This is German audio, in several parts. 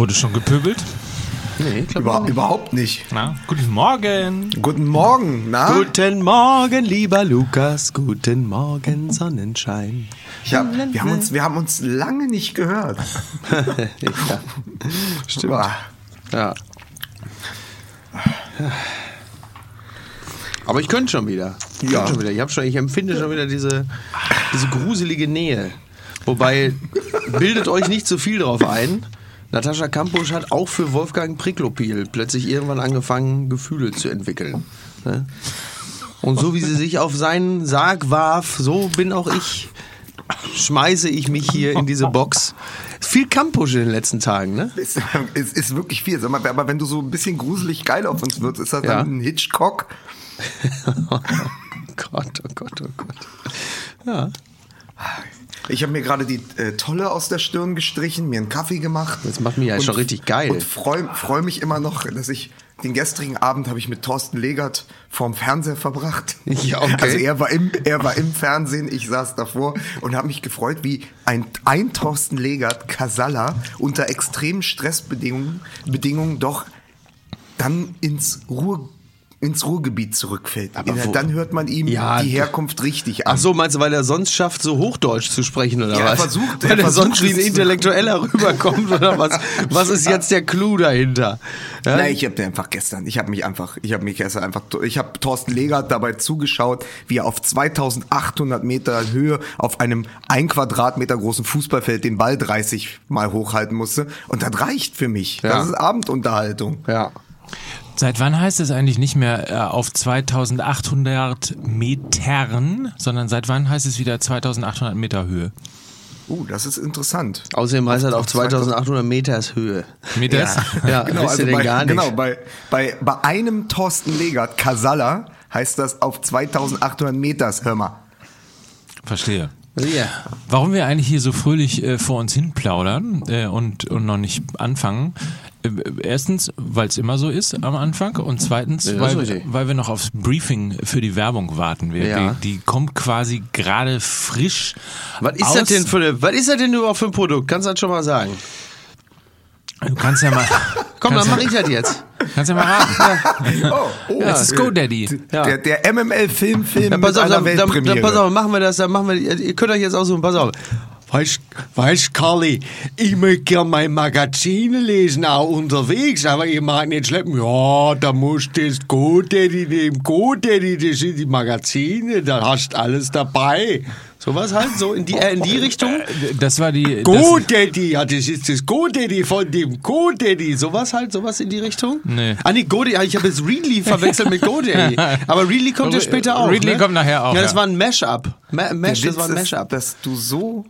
Wurde schon gepöbelt? Nee, glaub Über, überhaupt nicht. Na, guten Morgen. Guten Morgen, na? Guten Morgen, lieber Lukas. Guten Morgen, Sonnenschein. Hab, wir, haben uns, wir haben uns lange nicht gehört. ja. Stimmt. Ja. Aber ich könnte schon wieder. Ich, Ja. schon wieder. ich, schon, ich empfinde schon wieder diese, diese gruselige Nähe. Wobei, bildet euch nicht zu viel drauf ein. Natascha Kampusch hat auch für Wolfgang Priklopil plötzlich irgendwann angefangen, Gefühle zu entwickeln. Ne? Und so wie sie sich auf seinen Sarg warf, so bin auch ich. Schmeiße ich mich hier in diese Box. Viel Kampusch in den letzten Tagen, ne? Es ist, ist wirklich viel. Sag mal, aber wenn du so ein bisschen gruselig geil auf uns wirst, ist das Ja. dann ein Hitchcock? Oh Gott, oh Gott, oh Gott. Ja, Ich habe mir gerade die äh, Tolle aus der Stirn gestrichen, mir einen Kaffee gemacht. Das macht mich ja schon richtig geil. Und freue freu mich immer noch, dass ich den gestrigen Abend habe ich mit Thorsten Legert vorm Fernseher verbracht. Ja, okay. Also er war im, er war im Fernsehen, ich saß davor und habe mich gefreut, wie ein, ein Thorsten Legert, Casalla, unter extremen Stressbedingungen Bedingungen doch dann ins Ruhr ins Ruhrgebiet zurückfällt. Aber wo- dann hört man ihm Ja, die Herkunft richtig an. Ach so, meinst du, weil er sonst schafft, so Hochdeutsch zu sprechen oder Ja, er was? versucht- er weil er versucht sonst wie ein Intellektueller rüberkommt oder was? Was ist jetzt der Clou dahinter? Ja? Nein, ich habe den einfach gestern, ich habe mich einfach, ich habe mich gestern einfach, ich habe Thorsten Legert dabei zugeschaut, wie er auf 2800 Meter Höhe auf einem ein Quadratmeter großen Fußballfeld den Ball 30 Mal hochhalten musste. Und das reicht für mich. Ja. Das ist Abendunterhaltung. ja. Seit wann heißt es eigentlich nicht mehr äh, auf 2800 Metern, sondern seit wann heißt es wieder 2800 Meter Höhe? Uh, das ist interessant. Außerdem heißt er auf auf 2800 Meters Höhe. Meters? Ja, Genau, wisst also bei, gar nicht. genau bei, bei, bei einem Thorsten Legert, Casalla, heißt das auf 2800 Meters, hör mal. Verstehe. Ja. Warum wir eigentlich hier so fröhlich äh, vor uns hin plaudern äh, und, und noch nicht anfangen. Äh, erstens, weil es immer so ist am Anfang und zweitens, Ja, weil, weil wir noch aufs Briefing für die Werbung warten. Wir, Ja. die, die kommt quasi gerade frisch. Was ist aus, das denn für was ist das denn überhaupt für ein Produkt? Kannst du das schon mal sagen? Du kannst ja mal. Komm, dann mach ja, ich das jetzt. Kannst ja mal raten. Oh, oh. Das ist GoDaddy. Ja. Der, der MML-Filmfilm Dann pass mit auf, dann, dann, dann pass auf, machen wir das, dann machen wir, ihr könnt euch jetzt aussuchen, pass auf. Weißt, weißt, Carly, ich möchte gerne mein Magazine lesen, auch unterwegs, aber ich mag nicht schleppen. Ja, da musst du das GoDaddy nehmen. GoDaddy, das sind die Magazine, da hast du alles dabei. Sowas halt, so in die, äh, in die Richtung. Das war die. Das, GoDaddy, ja, das ist das GoDaddy von dem GoDaddy. Sowas halt, sowas in die Richtung? Nee. Ah, nee, GoDaddy, ich habe jetzt Readly verwechselt mit GoDaddy. Aber Readly kommt ja später auch. Readly ne? kommt nachher auch, Ja, das ja. war ein Mashup. Ma Der das war ein Mashup. dass du so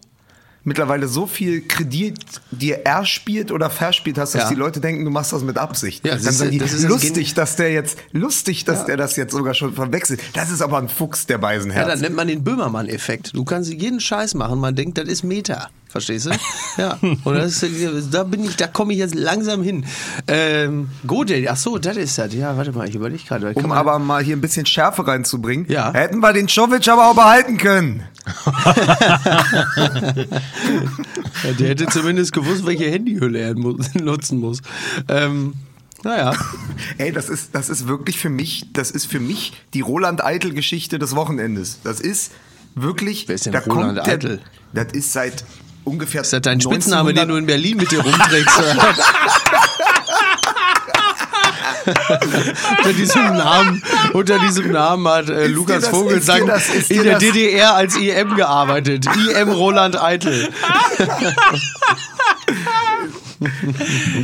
mittlerweile so viel Kredit dir erspielt oder verspielt hast, dass Ja. die Leute denken, du machst das mit Absicht. Ja, Dann das ist- sagen die, das ist lustig, dass der jetzt, lustig, dass der das jetzt sogar schon verwechselt. Das ist aber ein Fuchs der Ja, Beisenherz. dann nennt man den Böhmermann-Effekt. Du kannst jeden Scheiß machen, man denkt, das ist Meta. Verstehst du? Ja. Und das da bin ich, da komme ich jetzt langsam hin. Ähm, GoDaddy, ach so, das ist das. Ja, warte mal, ich überlege gerade. Um aber mal hier ein bisschen Schärfe reinzubringen, Ja. hätten wir den Czovic aber auch behalten können. Ja, der hätte zumindest gewusst, welche Handyhülle er nutzen muss. Ähm, naja. Ey, das ist, das ist wirklich für mich, das ist für mich die Roland Eitel-Geschichte des Wochenendes. Das ist wirklich. Wer ist denn da Roland kommt der- Eitel? Das ist seit ungefähr. Ist das dein Spitzname, den du in Berlin mit dir rumträgst? unter diesem Namen, unter diesem Namen hat äh, Lukas das- Vogelsang das- in der das- DDR als IM gearbeitet. IM Roland Eitel.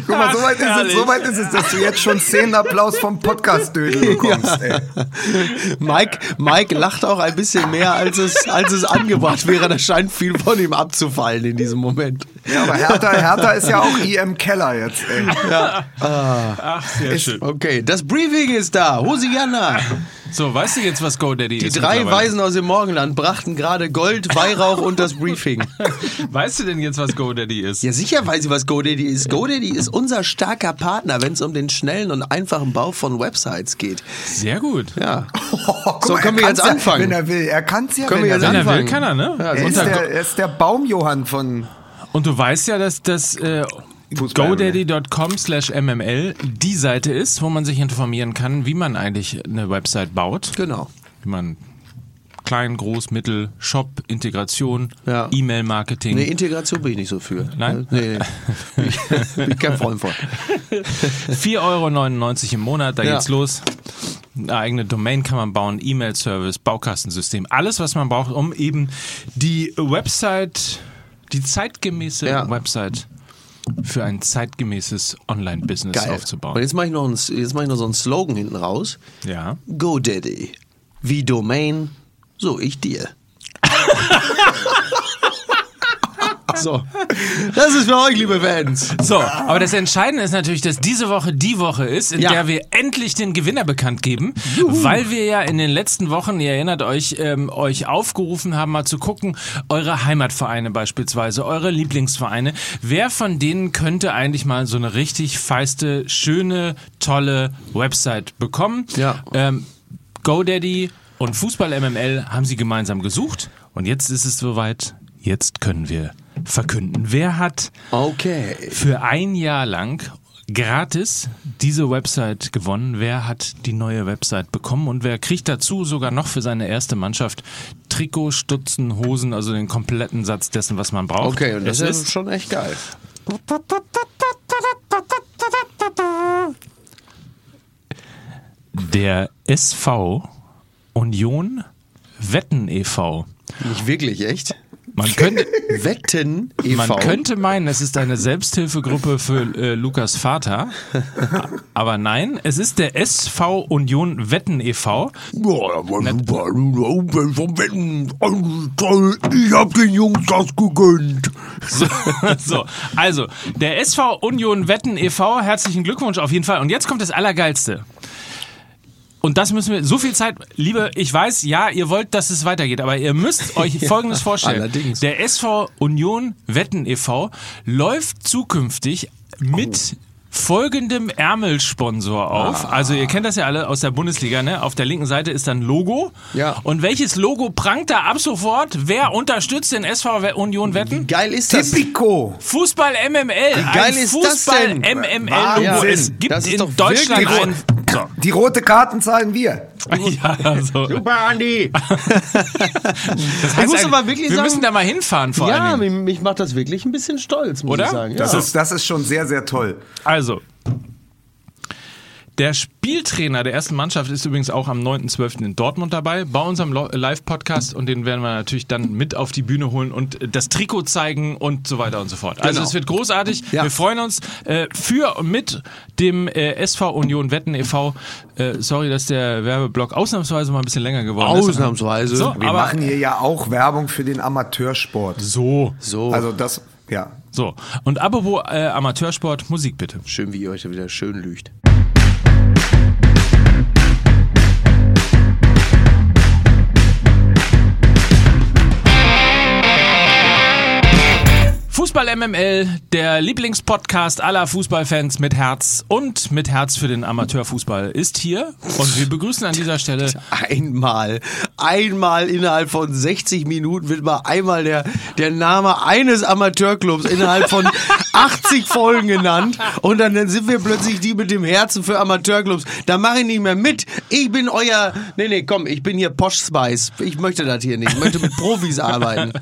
Guck mal, so weit, ist es, so weit ist es, dass du jetzt schon Szenenapplaus vom Podcast-Dödel bekommst, ey. Mike, Mike lacht auch ein bisschen mehr, als es, als es angebracht wäre. Da scheint viel von ihm abzufallen in diesem Moment. Ja, aber Hertha, Hertha ist ja auch IM Keller jetzt, ey. Ach, sehr schön. Okay, das Briefing ist da. Hosianna. So, weißt du jetzt, was GoDaddy Die ist? drei mittlerweile? Weisen aus dem Morgenland brachten gerade Gold, Weihrauch und das Briefing. Weißt du denn jetzt, was GoDaddy ist? Ja, sicher weiß ich, was GoDaddy ist. GoDaddy ist unser starker Partner, wenn es um den schnellen und einfachen Bau von Websites geht. Sehr gut. Ja. Oh, So, mal, können wir jetzt anfangen? Ja, wenn er will. Er kann es ja, Können wenn wir er jetzt will. Wenn er will, anfangen? kann er, ne? Ja, Er ist, Unter der, er ist der Baumjohann von... Und du weißt ja, dass das, äh, godaddy.com slash mml die Seite ist, wo man sich informieren kann, wie man eigentlich eine Website baut. Genau. Wie man klein, groß, mittel, Shop, Integration, Ja. E-Mail-Marketing. Nee, Integration bin ich nicht so für. Nein? Nee, nee. Bin ich, bin ich kein Freund von. 4,99 Euro im Monat, da Ja. geht's los. Eine eigene Domain kann man bauen, E-Mail-Service, Baukastensystem, alles, was man braucht, um eben die Website, die zeitgemäße Ja. Website für ein zeitgemäßes Online-Business Geil. Und aufzubauen. jetzt mache ich, noch einen- jetzt mach ich noch so einen Slogan hinten raus. Ja. GoDaddy. Wie Domain, so ich dir. so. Das ist für euch, liebe Fans. So, aber das Entscheidende ist natürlich, dass diese Woche die Woche ist, in Ja. der wir endlich den Gewinner bekannt geben, weil wir ja in den letzten Wochen, ihr erinnert euch, ähm, euch aufgerufen haben, mal zu gucken, eure Heimatvereine beispielsweise, eure Lieblingsvereine, wer von denen könnte eigentlich mal so eine richtig feiste, schöne, tolle Website bekommen? Ja. Ähm, GoDaddy und Fußball MML haben sie gemeinsam gesucht und jetzt ist es soweit. Jetzt können wir verkünden. Wer hat Okay. für ein Jahr lang gratis diese Website gewonnen. Wer hat die neue Website bekommen und wer kriegt dazu sogar noch für seine erste Mannschaft Trikot, Stutzen, Hosen, also den kompletten Satz dessen, was man braucht. Okay, und das ist ist schon echt geil. der SV Union Wetten e.V. Nicht wirklich, echt? Man könnte, Wetten e.V. man könnte meinen, es ist eine Selbsthilfegruppe für äh, Lukas Vater. Aber nein, es ist der SV Union Wetten e.V. Ja, war super. Umwelt vom Wetten. Also toll. Ich hab den Jungs das gegönnt. So, so, also, der SV Union Wetten e.V., herzlichen Glückwunsch auf jeden Fall. Und jetzt kommt das Allergeilste. Und das müssen wir, so viel Zeit, liebe, ich weiß, ja, ihr wollt, dass es weitergeht, aber ihr müsst euch Folgendes vorstellen. allerdings. Der SV Union Wetten e.V. läuft zukünftig mit folgendem Ärmelsponsor auf. Also ihr kennt das ja alle aus der Bundesliga, ne? Auf der linken Seite ist dann Logo. Ja. Und welches Logo prangt da ab sofort? Wer unterstützt den SV Weunion Wetten? Geil ist das. Typico. Fußball MML. geil ein ist das Fußball denn? MML Wahnsinn. Logo. Es gibt Das ist in doch Deutschland ein. So. Die rote Karten zahlen wir. Ja, also. Super, Andi. Das Ich heißt muss ein- aber wirklich wir sagen- müssen da mal hinfahren vor Ja, allen Dingen. mich, mich macht das wirklich ein bisschen stolz, muss Oder? ich sagen. Das, ja. ist, das ist schon sehr, sehr toll. Also. Der Spieltrainer der ersten Mannschaft ist übrigens auch am 9.12. in Dortmund dabei, bei unserem Lo- Live-Podcast und den werden wir natürlich dann mit auf die Bühne holen und das Trikot zeigen und so weiter und so fort. Also Genau. es wird großartig. Ja. Wir freuen uns äh, für und mit dem äh, SV Union Wetten e.V. Äh, sorry, dass der Werbeblock ausnahmsweise mal ein bisschen länger geworden ist. Ausnahmsweise. So, Wir machen hier ja auch Werbung für den Amateursport. so, So, Also das, ja. so. Und apropos äh, Amateursport, Musik bitte. schön, wie ihr euch da wieder schön lügt. Fußball MML, der Lieblingspodcast aller Fußballfans mit Herz und mit Herz für den Amateurfußball ist hier und wir begrüßen an dieser Stelle Einmal, einmal innerhalb von 60 Minuten wird mal einmal der, der Name eines Amateurclubs innerhalb von 80 Folgen genannt und dann, dann sind wir plötzlich die mit dem Herzen für Amateurclubs. Da mache ich nicht mehr mit. Ich bin euer, nee, nee, komm, ich bin hier Posh Spice. Ich möchte das hier nicht. Ich möchte mit Profis arbeiten.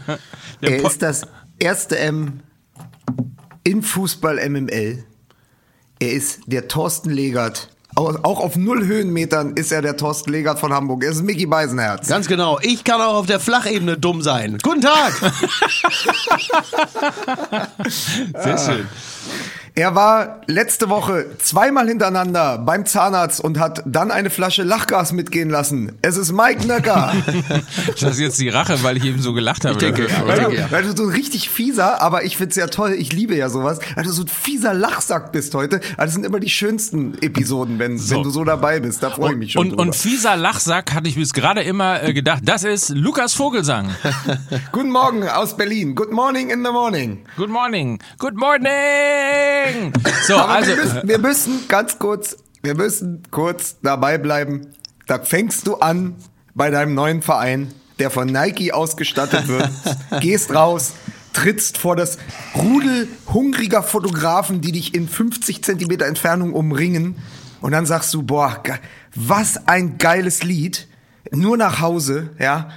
Er ist das erste M in Fußball MML. Er ist der Thorsten Legert. Au- Auch auf null Höhenmetern ist er der Thorsten Legert von Hamburg. Er ist Mickey Beisenherz. Ganz genau. Ich kann auch auf der Flachebene dumm sein. Guten Tag. sehr schön. Er war letzte Woche zweimal hintereinander beim Zahnarzt und hat dann eine Flasche Lachgas mitgehen lassen. Es ist Mike Nöcker. Das ist jetzt die Rache, weil ich eben so gelacht habe. Ich denke, ja. Weil du, weil du so ein richtig fieser, aber ich find's ja toll, ich liebe ja sowas, weil du so ein fieser Lachsack bist heute. Also Das sind immer die schönsten Episoden, wenn, wenn du so dabei bist. Da freue ich mich schon Und, drüber. und fieser Lachsack hatte ich bis gerade immer äh, gedacht, das ist Lukas Vogelsang. Guten Morgen aus Berlin. Good morning in the morning. Good morning. Good morning. So, Aber also wir, müssen, wir müssen ganz kurz, wir müssen kurz dabei bleiben. Da fängst du an bei deinem neuen Verein, der von Nike ausgestattet wird. Gehst raus, trittst vor das Rudel hungriger Fotografen, die dich in 50 Zentimeter Entfernung umringen. Und dann sagst du, boah, was ein geiles Lied. Nur nach Hause, ja.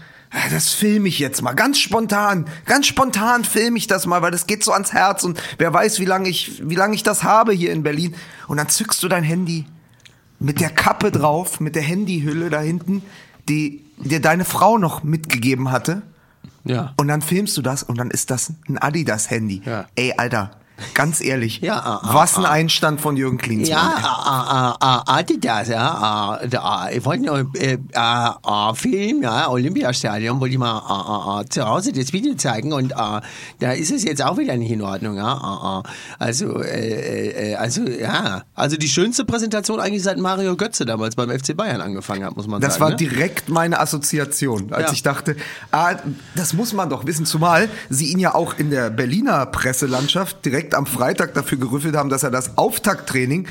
Das filme ich jetzt mal, ganz spontan, ganz spontan filme ich das mal, weil das geht so ans Herz und wer weiß, wie lange ich, wie lange ich das habe hier in Berlin. Und dann zückst du dein Handy mit der Kappe drauf, mit der Handyhülle da hinten, die dir deine Frau noch mitgegeben hatte. Ja. Und dann filmst du das und dann ist das ein Adidas-Handy. Ja. Ey, Alter, ganz ehrlich. Ja, ah, ah, was ein Einstand von Jürgen Klinsmann. Ja, äh, äh, äh, Adidas, ja. Äh, da, ich wollte nur äh, äh, äh, Film, ja, Olympiastadion, wollte ich mal äh, äh, äh, zu Hause das Video zeigen und äh, da ist es jetzt auch wieder nicht in Ordnung, ja. Äh, äh, also, äh, äh, also, ja. Also die schönste Präsentation eigentlich seit Mario Götze damals beim FC Bayern angefangen hat, muss man Das sagen. war ne? direkt meine Assoziation, als Ja. ich dachte, ah, das muss man doch wissen, zumal sie ihn ja auch in der Berliner Presselandschaft direkt am Freitag dafür gerüffelt haben, dass er das Auftakttraining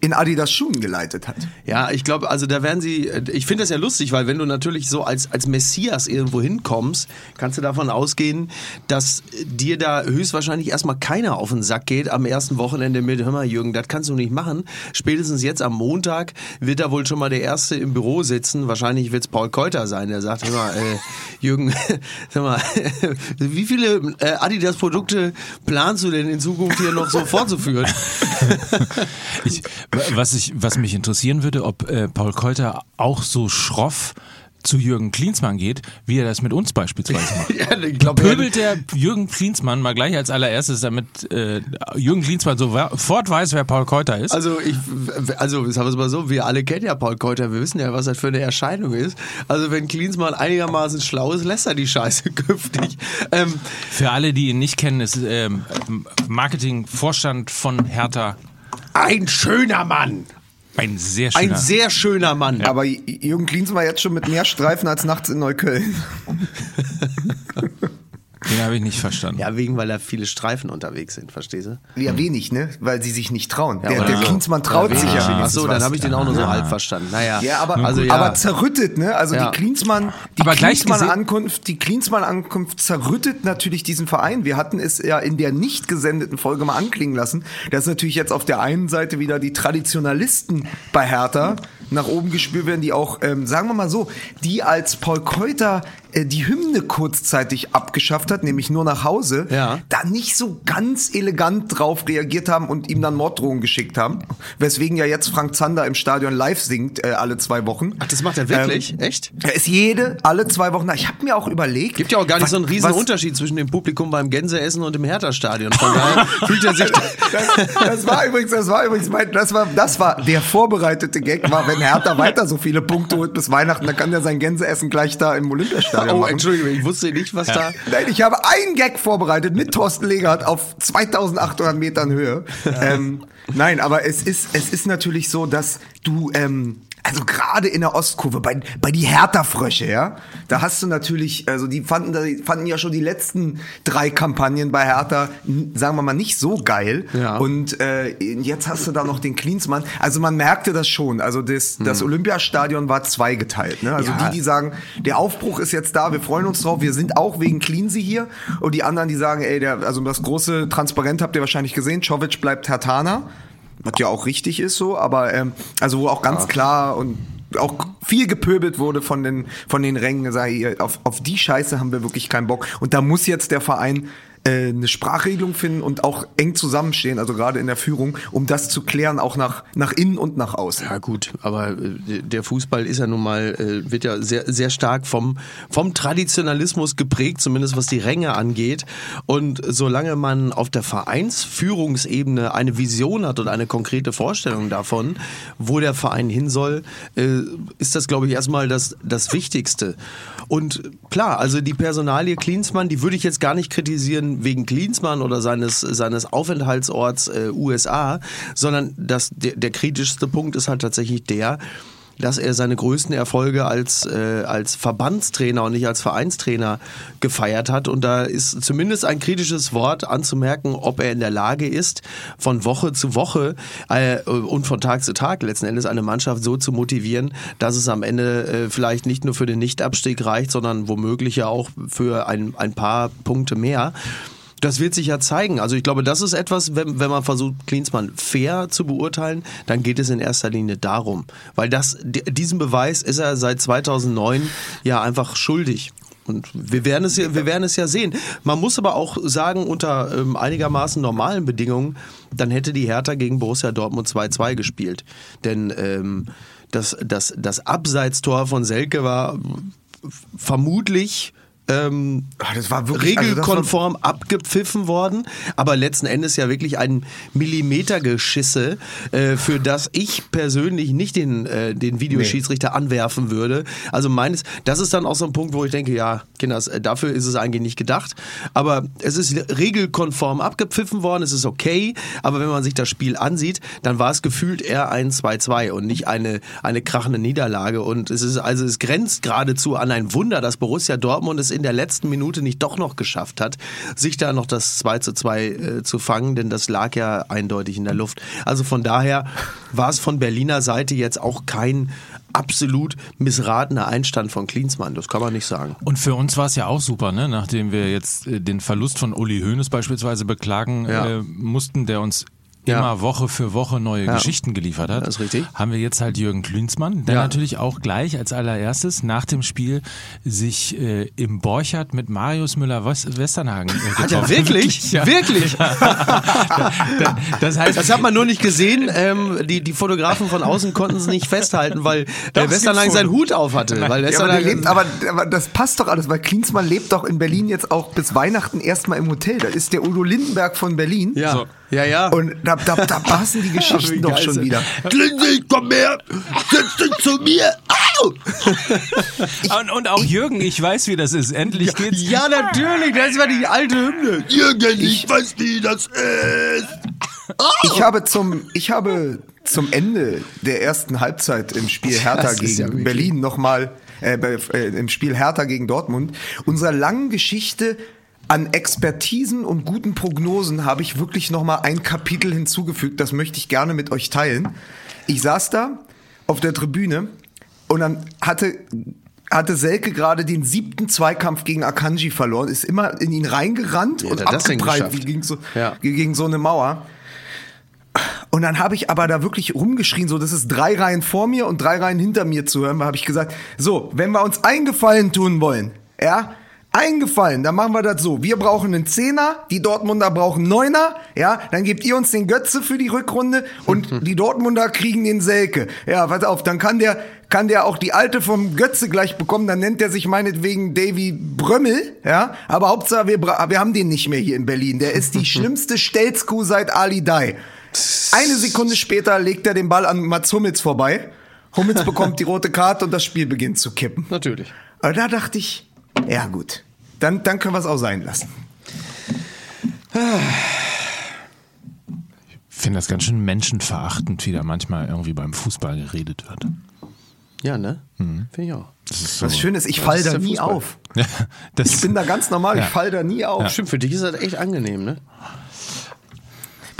in Adidas Schuhen geleitet hat. Ja, ich glaube, also da werden sie, ich finde das ja lustig, weil wenn du natürlich so als, als Messias irgendwo hinkommst, kannst du davon ausgehen, dass dir da höchstwahrscheinlich erstmal keiner auf den Sack geht am ersten Wochenende mit, hör mal Jürgen, das kannst du nicht machen. Spätestens jetzt am Montag wird da wohl schon mal der Erste im Büro sitzen, wahrscheinlich wird es Paul Keuter sein, der sagt, hör mal, äh, Jürgen, sag mal, wie viele äh, Adidas-Produkte planst du denn in Zukunft hier noch so fortzuführen? Ich, was, ich, was mich interessieren würde, ob äh, Paul Keuter auch so schroff zu Jürgen Klinsmann geht, wie er das mit uns beispielsweise macht. ja, ich glaube, Pöbelt der Jürgen Klinsmann mal gleich als allererstes, damit äh, Jürgen Klinsmann sofort weiß, wer Paul Keuter ist? Also ich, also sagen wir es mal so, wir alle kennen ja Paul Keuter, wir wissen ja, was das für eine Erscheinung ist. Also wenn Klinsmann einigermaßen schlau ist, lässt er die Scheiße künftig. Ähm, Für alle, die ihn nicht kennen, ist ähm, Marketingvorstand von Hertha ein schöner Mann, ein sehr schöner. ein sehr schöner Mann. Aber Jürgen Klinsmann war jetzt schon mit mehr Streifen als nachts in Neukölln. Den habe ich nicht verstanden. Ja, wegen, weil da viele Streifen unterwegs sind, verstehst du? Ja, wenig, ne? Weil sie sich nicht trauen. der oder der so. Klinsmann traut sich ja Ach so, dann habe ich den auch nur so halb verstanden. Naja, Ja, aber, also ja. aber zerrüttet, ne? Also Ja. die Klinsmann, die Klinsmann-Ankunft, die Klinsmann-Ankunft zerrüttet natürlich diesen Verein. Wir hatten es ja in der nicht gesendeten Folge mal anklingen lassen, dass natürlich jetzt auf der einen Seite wieder die Traditionalisten bei Hertha nach oben gespürt werden, die auch, ähm, sagen wir mal so, die als Paul Keuter die Hymne kurzzeitig abgeschafft hat, nämlich nur nach Hause, Ja. da nicht so ganz elegant drauf reagiert haben und ihm dann Morddrohungen geschickt haben. Weswegen ja jetzt Frank Zander im Stadion live singt, äh, alle zwei Wochen. Ach, das macht er wirklich? Echt? Er ist jede, alle zwei Wochen. Ich habe mir auch überlegt. Gibt ja auch gar nicht was- so einen riesen was- Unterschied zwischen dem Publikum beim Gänseessen und dem Hertha-Stadion. Von daher fühlt er sich... Das, das war übrigens, das war übrigens mein, das war, das war der vorbereitete Gag, war, wenn Hertha weiter so viele Punkte holt bis Weihnachten, dann kann der sein Gänseessen gleich da im Olympiastadion Oh, machen. Entschuldigung, ich wusste nicht, was da... Nein, ich habe einen Gag vorbereitet mit Thorsten Legert auf 2800 Metern Höhe. Ähm, nein, aber es ist, es ist natürlich so, dass du, ähm, also gerade in der Ostkurve, bei, bei die Hertha-Frösche, ja, da hast du natürlich, also die fanden, die fanden ja schon die letzten drei Kampagnen bei Hertha, sagen wir mal, nicht so geil. Ja. Und äh, jetzt hast du da noch den Klinsmann. Also man merkte das schon. Also das, das Olympiastadion war zweigeteilt. Ne? Also Ja. die, die sagen, der Aufbruch ist jetzt da, wir freuen uns drauf, wir sind auch wegen Cleansy hier. Und die anderen, die sagen, ey, der, also das große Transparent habt ihr wahrscheinlich gesehen, Czovic bleibt Hertaner. Was ja auch richtig ist so, aber ähm, also wo auch ganz klar und auch viel gepöbelt wurde von den von den Rängen, ich, auf, auf die Scheiße haben wir wirklich keinen Bock. Und da muss jetzt der Verein äh, eine Sprachregelung finden und auch eng zusammenstehen, also gerade in der Führung, um das zu klären, auch nach, nach innen und nach außen. Ja gut, aber äh, der Fußball ist ja nun mal, äh, wird ja sehr, sehr stark vom, vom Traditionalismus geprägt, zumindest was die Ränge angeht. Und solange man auf der Vereinsführungsebene eine Vision hat und eine konkrete Vorstellung davon, wo der Verein hin soll, ist das, glaube ich, erstmal das, das Wichtigste. Und klar, also die Personalie Klinsmann, die würde ich jetzt gar nicht kritisieren wegen Klinsmann oder seines, seines Aufenthaltsorts äh, USA, sondern das, der, der kritischste Punkt ist halt tatsächlich der, dass er seine größten Erfolge als, äh, als Verbandstrainer und nicht als Vereinstrainer gefeiert hat. Und da ist zumindest ein kritisches Wort anzumerken, ob er in der Lage ist, von Woche zu Woche äh, und von Tag zu Tag letzten Endes eine Mannschaft so zu motivieren, dass es am Ende äh, vielleicht nicht nur für den Nichtabstieg reicht, sondern womöglich ja auch für ein, ein paar Punkte mehr. Das wird sich ja zeigen. Also ich glaube, das ist etwas, wenn, wenn man versucht, Klinsmann fair zu beurteilen, dann geht es in erster Linie darum. Weil das, di- diesen Beweis ist er seit 2009 ja einfach schuldig. Und wir werden es ja, wir werden es ja sehen. Man muss aber auch sagen, unter ähm, einigermaßen normalen Bedingungen, dann hätte die Hertha gegen Borussia Dortmund 2-2 gespielt. Denn ähm, das, das, das Abseitstor von Selke war vermutlich ähm, Ah, das war wirklich- also regelkonform abgepfiffen worden, aber letzten Endes ja wirklich ein Millimetergeschisse, äh, für das ich persönlich nicht den, äh, den Videoschiedsrichter anwerfen würde. Also meines, das ist dann auch so ein Punkt, wo ich denke, ja, Kinders, äh, dafür ist es eigentlich nicht gedacht. Aber es ist regelkonform abgepfiffen worden, es ist okay, aber wenn man sich das Spiel ansieht, dann war es gefühlt eher ein 2-2 und nicht eine, eine krachende Niederlage. Und es ist also, es grenzt geradezu an ein Wunder, dass Borussia Dortmund es in der letzten Minute nicht doch noch geschafft hat, sich da noch das 2 zu 2 äh, zu fangen, denn das lag ja eindeutig in der Luft. Also von daher war es von Berliner Seite jetzt auch kein absolut missratener Einstand von Klinsmann, das kann man nicht sagen. Und für uns war es ja auch super, ne? nachdem wir jetzt äh, den Verlust von Uli Hoeneß beispielsweise beklagen Ja. äh, mussten, der uns Ja. immer Woche für Woche neue Ja. Geschichten geliefert hat. Das ist richtig. Haben wir jetzt halt Jürgen Klinsmann, der Ja. natürlich auch gleich als allererstes nach dem Spiel sich äh, im Borchardt mit Marius Müller-Westernhagen äh, Hat er wirklich? Ja. Wirklich? Das heißt, Das hat man nur nicht gesehen. Ähm, die, die Fotografen von außen konnten es nicht festhalten, weil der es Westernhagen seinen Hut auf hatte. Weil Ja, aber, der Westernhagen, lebt, aber, aber das passt doch alles, weil Klinsmann lebt doch in Berlin jetzt auch bis Weihnachten erstmal im Hotel. Da ist der Udo Lindenberg von Berlin. ja, So. ja, ja. Und da, da, da passen die Geschichten doch schon wieder. Klinsi, komm her! Setz dich zu mir! Au! und, und auch Jürgen, ich weiß, wie das ist. Endlich geht's. ja, natürlich, das war die alte Hymne. Jürgen, ich weiß, wie das ist! Ich habe zum, ich habe zum Ende der ersten Halbzeit im Spiel Hertha gegen ja Berlin nochmal, äh, äh, im Spiel Hertha gegen Dortmund, unserer langen Geschichte an Expertisen und guten Prognosen habe ich wirklich nochmal ein Kapitel hinzugefügt. Das möchte ich gerne mit euch teilen. Ich saß da auf der Tribüne und dann hatte hatte Selke gerade den siebten Zweikampf gegen Akanji verloren, ist immer in ihn reingerannt hat und abgeprallt wie gegen so, Ja. gegen so eine Mauer. Und dann habe ich aber da wirklich rumgeschrien, so das ist drei Reihen vor mir und drei Reihen hinter mir zu hören, habe ich gesagt, so, wenn wir uns eingefallen tun wollen, ja, eingefallen, dann machen wir das so. Wir brauchen einen Zehner, die Dortmunder brauchen Neuner, ja, dann gebt ihr uns den Götze für die Rückrunde und die Dortmunder kriegen den Selke. Ja, pass auf, dann kann der, kann der auch die alte vom Götze gleich bekommen, dann nennt er sich meinetwegen Davy Brömmel, ja, aber Hauptsache wir, wir haben den nicht mehr hier in Berlin. Der ist die schlimmste Stelzkuh seit Ali Dai. Eine Sekunde später legt er den Ball an Mats Hummels vorbei. Hummels bekommt die rote Karte und das Spiel beginnt zu kippen. Natürlich. Aber da dachte ich, ja gut, dann, dann können wir es auch sein lassen. Ich finde das ganz schön menschenverachtend, wie da manchmal irgendwie beim Fußball geredet wird. Ja, ne? Finde ich auch. Das ist so. Was schön ist, ich fall da nie Fußball. auf. Ja, das Ich bin da ganz normal, Ja. ich fall da nie auf. Stimmt, für dich ist das echt angenehm, ne?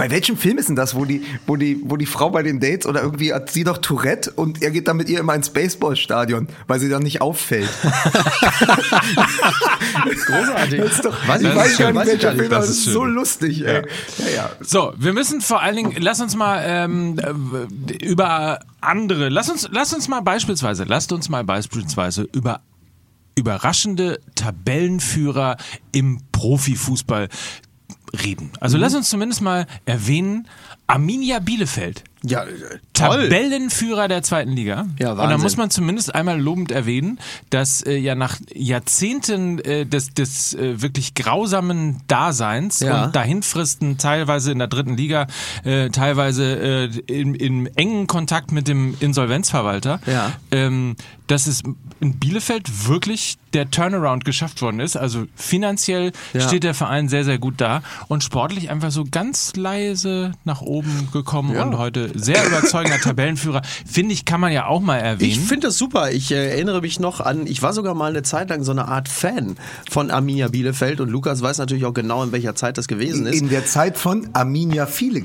Bei welchem Film ist denn das, wo die, wo die, wo die Frau bei den Dates oder irgendwie hat sie doch Tourette und er geht dann mit ihr immer ins Baseballstadion, weil sie dann nicht auffällt. Großartig. Das ist doch, Weiß ich weiß gar nicht, welcher. Film, Das das ist so lustig, ey. Ja, ja. So, wir müssen vor allen Dingen, lass uns mal ähm, äh, über andere, lass uns, lass uns mal beispielsweise, lasst uns mal beispielsweise über überraschende Tabellenführer im Profifußball reden. Also Mhm. lass uns zumindest mal erwähnen, Arminia Bielefeld. Ja, äh, toll. Tabellenführer der zweiten Liga. Ja, Und da Wahnsinn. muss man zumindest einmal lobend erwähnen, dass äh, ja nach Jahrzehnten äh, des, des äh, wirklich grausamen Daseins Ja. und Dahinfristen, teilweise in der dritten Liga, äh, teilweise äh, in, in engen Kontakt mit dem Insolvenzverwalter, Ja. ähm, dass es in Bielefeld wirklich der Turnaround geschafft worden ist. Also finanziell Ja. steht der Verein sehr, sehr gut da und sportlich einfach so ganz leise nach oben gekommen Ja. und heute sehr überzeugender Tabellenführer. Finde ich, kann man ja auch mal erwähnen. Ich finde das super. Ich äh, erinnere mich noch an, ich war sogar mal eine Zeit lang so eine Art Fan von Arminia Bielefeld und Lukas weiß natürlich auch genau, in welcher Zeit das gewesen ist. In der Zeit von Arminia viele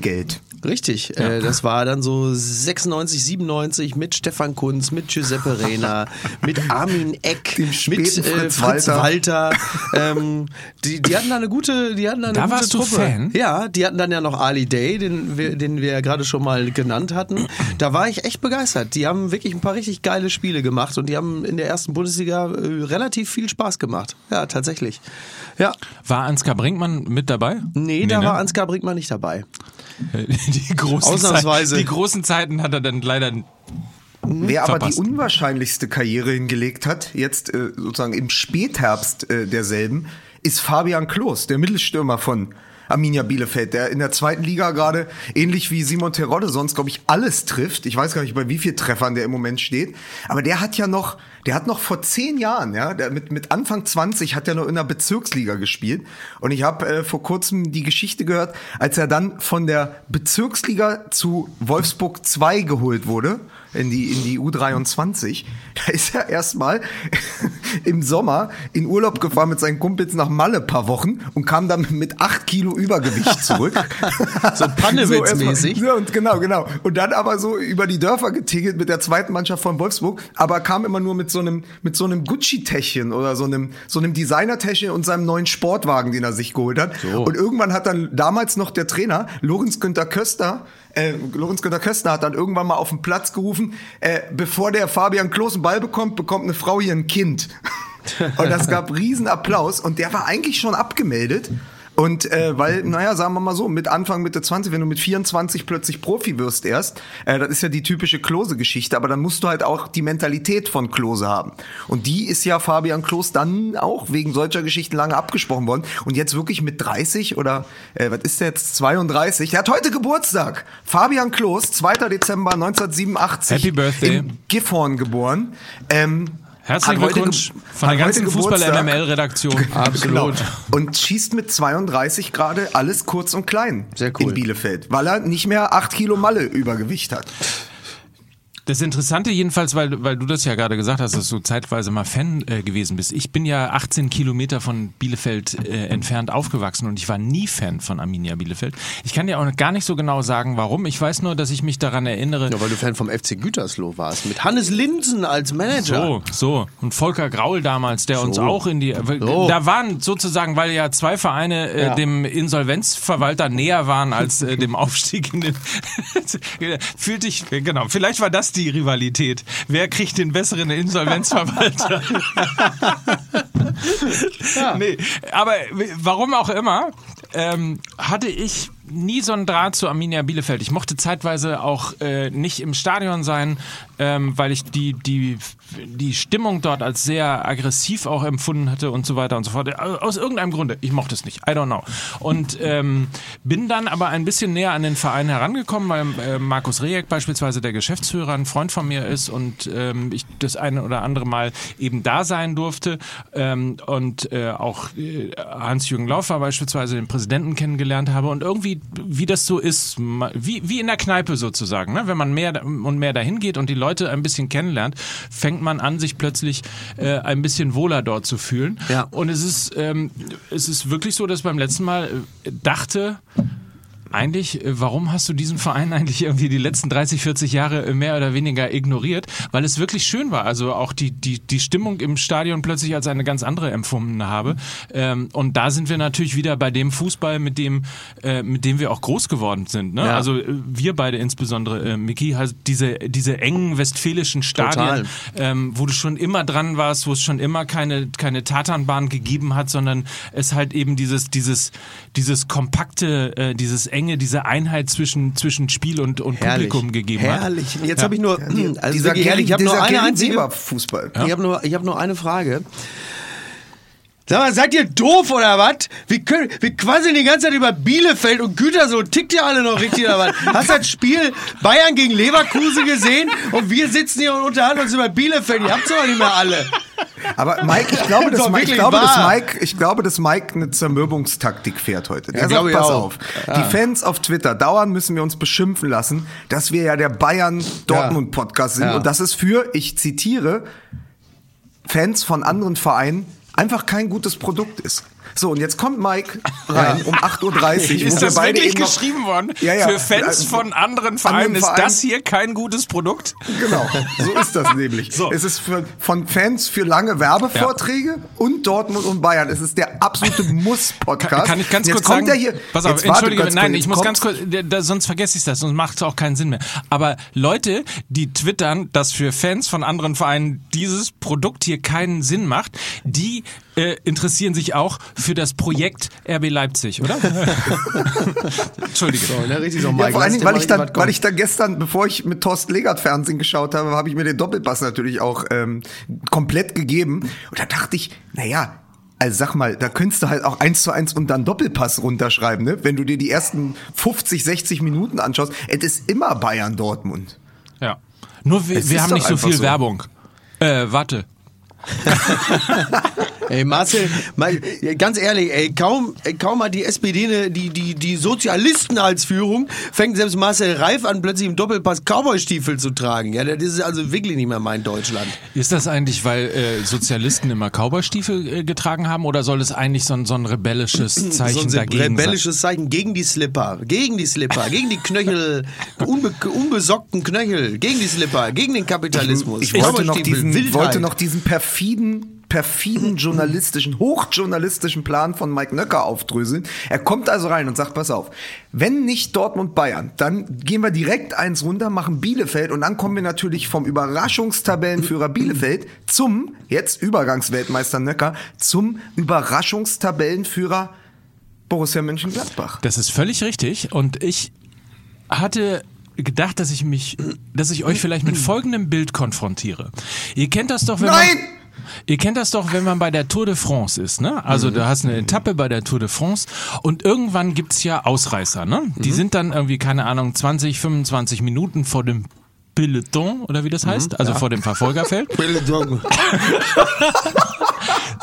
Richtig, äh, das war dann so 96, 97 mit Stefan Kunz, mit Giuseppe Rena, mit Armin Eck, mit äh, Fritz Fritz Walter. Walter. ähm, die, die hatten da eine gute, die hatten da eine Da gute warst du Truppe. Fan? Ja, die hatten dann ja noch Ali Day, den wir, den wir ja gerade schon mal genannt hatten. Da war ich echt begeistert. Die haben wirklich ein paar richtig geile Spiele gemacht und die haben in der ersten Bundesliga äh, relativ viel Spaß gemacht. Ja, tatsächlich. Ja. War Ansgar Brinkmann mit dabei? Nee, da ne? war Ansgar Brinkmann nicht dabei. die großen Ausnahmsweise. Zeiten, die großen Zeiten hat er dann leider Wer aber Verpasst. die unwahrscheinlichste Karriere hingelegt hat, jetzt äh, sozusagen im Spätherbst äh, derselben, ist Fabian Klos, der Mittelstürmer von Arminia Bielefeld, der in der zweiten Liga gerade, ähnlich wie Simon Terodde, sonst glaube ich alles trifft. Ich weiß gar nicht, bei wie viel Treffern der im Moment steht. Aber der hat ja noch, der hat noch vor zehn Jahren, ja, der mit, mit Anfang 20 hat er noch in der Bezirksliga gespielt. Und ich habe äh, vor kurzem die Geschichte gehört, als er dann von der Bezirksliga zu Wolfsburg 2 geholt wurde in die, in die U23. Da ist er erstmal im Sommer in Urlaub gefahren mit seinen Kumpels nach Malle paar Wochen und kam dann mit acht Kilo Übergewicht zurück. So Pannewitz-mäßig. So, ja, und genau, genau. Und dann aber so über die Dörfer getingelt mit der zweiten Mannschaft von Wolfsburg, aber kam immer nur mit so einem, mit so einem Gucci-Täschchen oder so einem, so einem Designer-Täschchen und seinem neuen Sportwagen, den er sich geholt hat. Und irgendwann hat dann damals noch der Trainer, Lorenz Günther Köster, äh, Lorenz Günther Köstner hat dann irgendwann mal auf den Platz gerufen, äh, bevor der Fabian Klos einen Ball bekommt, bekommt eine Frau hier ein Kind. Und das gab riesen Applaus und der war eigentlich schon abgemeldet. Und äh, weil, naja, sagen wir mal so, mit Anfang, Mitte 20, wenn du mit 24 plötzlich Profi wirst erst, äh, das ist ja die typische Klose-Geschichte, aber dann musst du halt auch die Mentalität von Klose haben. Und die ist ja Fabian Klos dann auch wegen solcher Geschichten lange abgesprochen worden. Und jetzt wirklich mit 30 oder, äh, was ist der jetzt, 32, der hat heute Geburtstag. Fabian Klos, 2. Dezember 1987. Happy Birthday. In Gifhorn geboren. Ähm, Herzlichen Glückwunsch von der ganzen. Fußball-MML-Redaktion. Absolut. Genau. Und schießt mit 32 gerade alles kurz und klein Sehr cool. in Bielefeld, weil er nicht mehr 8 Kilo Malle Übergewicht hat. Das Interessante jedenfalls, weil, weil du das ja gerade gesagt hast, dass du zeitweise mal Fan äh, gewesen bist. Ich bin ja 18 Kilometer von Bielefeld äh, entfernt aufgewachsen und ich war nie Fan von Arminia Bielefeld. Ich kann dir auch gar nicht so genau sagen, warum. Ich weiß nur, dass ich mich daran erinnere. Ja, weil du Fan vom FC Gütersloh warst. Mit Hannes Linsen als Manager. So, so. Und Volker Graul damals, der uns So. auch in die. So. Da waren sozusagen, weil ja zwei Vereine äh, Ja. dem Insolvenzverwalter näher waren als äh, dem Aufstieg in den. Fühlte ich, genau. Vielleicht war das die Rivalität. Wer kriegt den besseren Insolvenzverwalter? Nee, aber warum auch immer, ähm, hatte ich nie so einen Draht zu Arminia Bielefeld. Ich mochte zeitweise auch äh, nicht im Stadion sein, ähm, weil ich die, die, die Stimmung dort als sehr aggressiv auch empfunden hatte und so weiter und so fort. Äh, Aus irgendeinem Grunde. Ich mochte es nicht. I don't know. Und ähm, bin dann aber ein bisschen näher an den Verein herangekommen, weil äh, Markus Rejek beispielsweise der Geschäftsführer ein Freund von mir ist und ähm, ich das eine oder andere Mal eben da sein durfte ähm, und äh, auch äh, Hans-Jürgen Laufer beispielsweise den Präsidenten kennengelernt habe und irgendwie, wie das so ist, wie, wie in der Kneipe sozusagen, ne? wenn man mehr und mehr dahin geht und die Leute ein bisschen kennenlernt, fängt man an, sich plötzlich äh, ein bisschen wohler dort zu fühlen. Ja. Und es ist, ähm, es ist wirklich so, dass beim letzten Mal äh, dachte, eigentlich, äh, warum hast du diesen Verein eigentlich irgendwie die letzten 30, 40 Jahre äh, mehr oder weniger ignoriert? Weil es wirklich schön war. Also auch die, die, die Stimmung im Stadion plötzlich als eine ganz andere empfunden habe. Ähm, und da sind wir natürlich wieder bei dem Fußball, mit dem, äh, mit dem wir auch groß geworden sind. Ne? Ja. Also äh, wir beide insbesondere, äh, Miki, halt diese, diese engen westfälischen Stadien, ähm, wo du schon immer dran warst, wo es schon immer keine, keine Tatanbahn gegeben hat, sondern es halt eben dieses, dieses, dieses kompakte, äh, dieses enge, diese Einheit zwischen, zwischen Spiel und, und Herrlich. Publikum gegeben Herrlich. hat. Jetzt Ja. habe ich nur, Die- also dieser wirklich ich habe nur eine einzige, Fußball. ich habe nur, ich habe nur eine Frage. Sag mal, seid ihr doof oder was? Wir, können, wir quasseln die ganze Zeit über Bielefeld und Gütersloh. Tickt ihr alle noch richtig oder was? Hast du das Spiel Bayern gegen Leverkusen gesehen? Und wir sitzen hier und unterhalten uns über Bielefeld. Ihr habt's doch nicht mehr alle. Aber Mike, ich glaube, dass Mike, ich glaube, dass. Mike, ich glaube, dass Mike eine Zermürbungstaktik fährt heute. Der Ja, sagt, pass auch. auf. Die Fans auf Twitter, dauernd müssen wir uns beschimpfen lassen, dass wir ja der Bayern-Dortmund-Podcast sind. Ja. Und das ist für, ich zitiere, Fans von anderen Vereinen einfach kein gutes Produkt ist. So, und jetzt kommt Mike rein um 8.30 Uhr. Ist das wirklich eben noch- geschrieben worden? Ja, ja. Für Fans von anderen Vereinen ist das hier kein gutes Produkt? Genau, so ist das nämlich. So. Es ist für, von Fans für lange Werbevorträge und Dortmund und Bayern. Es ist der absolute Muss-Podcast. Kann, kann ich ganz Jetzt kurz kommt sagen? Hier, pass auf, warte entschuldige, nein, kurz, ich muss kommt- ganz kurz, da, sonst vergesse ich das, sonst macht es auch keinen Sinn mehr. Aber Leute, die twittern, dass für Fans von anderen Vereinen dieses Produkt hier keinen Sinn macht, die äh, interessieren sich auch für das Projekt RB Leipzig, oder? Entschuldige. So, ne, richtig so, Ja, Mike. vor lass allen Dingen, weil mal ich, da, weil ich da gestern, bevor ich mit Thorsten Legert Fernsehen geschaut habe, habe ich mir den Doppelpass natürlich auch ähm, komplett gegeben. Und da dachte ich, naja, also sag mal, da könntest du halt auch eins zu eins und dann Doppelpass runterschreiben, ne? Wenn du dir die ersten 50, 60 Minuten anschaust, es ist immer Bayern Dortmund. Ja. Nur wir, wir haben nicht so viel so. Werbung. Äh, warte. Ey, Marcel, mal, ganz ehrlich, ey, kaum, kaum hat die SPD ne, die, die, die Sozialisten als Führung, fängt selbst Marcel Reif an, plötzlich im Doppelpass Cowboy-Stiefel zu tragen. Ja, das ist also wirklich nicht mehr mein Deutschland. Ist das eigentlich, weil äh, Sozialisten immer Cowboystiefel äh, getragen haben oder soll es eigentlich so ein, so ein rebellisches Zeichen so ein dagegen sein? rebellisches Zeichen gegen die Slipper, gegen die Slipper, gegen die Knöchel, unbe unbesockten Knöchel, gegen die Slipper, gegen den Kapitalismus. Ich wollte noch, diesen, wollte noch diesen perfiden perfiden journalistischen, hochjournalistischen Plan von Mike Nöcker aufdröseln. Er kommt also rein und sagt, pass auf, wenn nicht Dortmund Bayern, dann gehen wir direkt eins runter, machen Bielefeld und dann kommen wir natürlich vom Überraschungstabellenführer Bielefeld zum, jetzt Übergangsweltmeister Nöcker, zum Überraschungstabellenführer Borussia Mönchengladbach. Das ist völlig richtig und ich hatte gedacht, dass ich mich, dass ich euch vielleicht mit folgendem Bild konfrontiere. Ihr kennt das doch, wenn Nein! man Ihr kennt das doch, wenn man bei der Tour de France ist, ne? Also du hast eine Etappe bei der Tour de France und irgendwann gibt's ja Ausreißer, ne? Die sind dann irgendwie, keine Ahnung, 20, 25 Minuten vor dem Peloton oder wie das heißt, also vor dem Verfolgerfeld.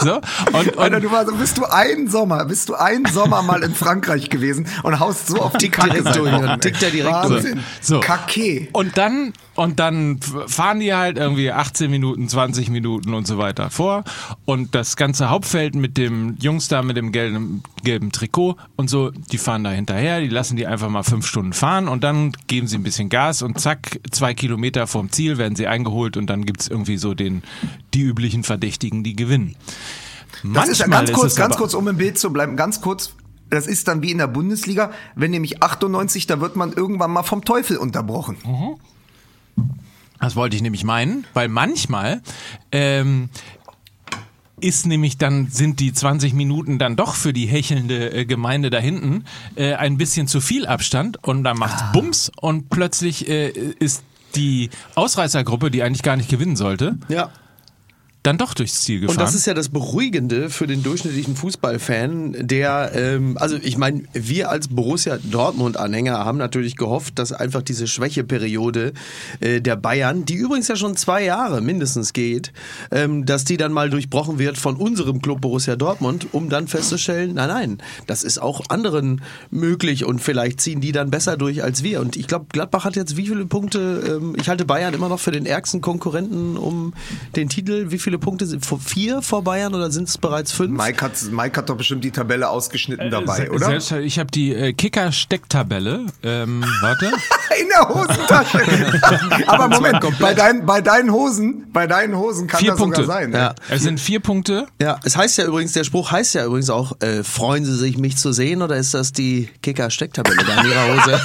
So, und, Alter, und du warst, bist du einen Sommer, bist du einen Sommer mal in Frankreich gewesen und haust so auf die Kacke durch. Tickt er direkt durch. Wahnsinn. So. Kacke. Und dann, und dann fahren die halt irgendwie 18 Minuten, 20 Minuten und so weiter vor. Und das ganze Hauptfeld mit dem Jungs da mit dem gelben, gelben Trikot und so, die fahren da hinterher, die lassen die einfach mal fünf Stunden fahren und dann geben sie ein bisschen Gas und zack, zwei Kilometer vom Ziel werden sie eingeholt und dann gibt's irgendwie so den, die üblichen Verdächtigen, die gewinnen. Das ist ganz kurz, es ganz kurz, um im Bild zu bleiben, ganz kurz. Das ist dann wie in der Bundesliga, wenn nämlich 98, da wird man irgendwann mal vom Teufel unterbrochen. Das wollte ich nämlich meinen, weil manchmal ähm, ist nämlich dann, sind die 20 Minuten dann doch für die hechelnde äh, Gemeinde da hinten äh, ein bisschen zu viel Abstand und dann macht's Bums und plötzlich äh, ist die Ausreißergruppe, die eigentlich gar nicht gewinnen sollte, Ja. Dann doch durchs Ziel gefahren. Und das ist ja das Beruhigende für den durchschnittlichen Fußballfan, der, ähm, also ich meine, wir als Borussia Dortmund-Anhänger haben natürlich gehofft, dass einfach diese Schwächeperiode äh, der Bayern, die übrigens ja schon zwei Jahre mindestens geht, ähm, dass die dann mal durchbrochen wird von unserem Club Borussia Dortmund, um dann festzustellen, nein, nein, das ist auch anderen möglich und vielleicht ziehen die dann besser durch als wir. Und ich glaube, Gladbach hat jetzt wie viele Punkte, ähm, ich halte Bayern immer noch für den ärgsten Konkurrenten um den Titel. Wie viele Punkte sind vor vier vor Bayern oder sind es bereits fünf? Mike hat, Mike hat doch bestimmt die Tabelle ausgeschnitten dabei, Se- oder? Selbst, ich habe die äh, Kicker-Stecktabelle. Ähm, warte. In der Hosentasche. Aber Moment, bei, dein, bei deinen Hosen, bei deinen Hosen kann Vier das Punkte. sogar sein. ne? Ja. Es sind vier Punkte. Ja, es heißt ja übrigens, der Spruch heißt ja übrigens auch, äh, freuen Sie sich, mich zu sehen, oder ist das die Kicker-Stecktabelle da in Ihrer Hose?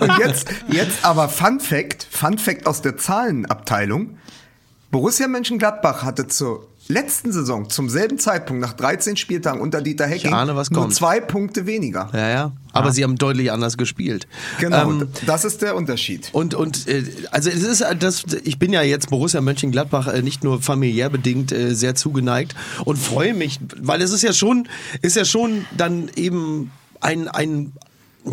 Und jetzt, jetzt aber Fun Fact, Fun Fact aus der Zahlenabteilung. Borussia Mönchengladbach hatte zur letzten Saison zum selben Zeitpunkt nach 13 Spieltagen unter Dieter Hecking ahne, nur kommt. zwei Punkte weniger. ja, ja. Aber sie haben deutlich anders gespielt. Genau, Ähm, das ist der Unterschied. Und, und äh, also es ist äh, das, ich bin ja jetzt Borussia Mönchengladbach äh, nicht nur familiär bedingt äh, sehr zugeneigt und freue mich, weil es ist ja schon, ist ja schon dann eben ein, ein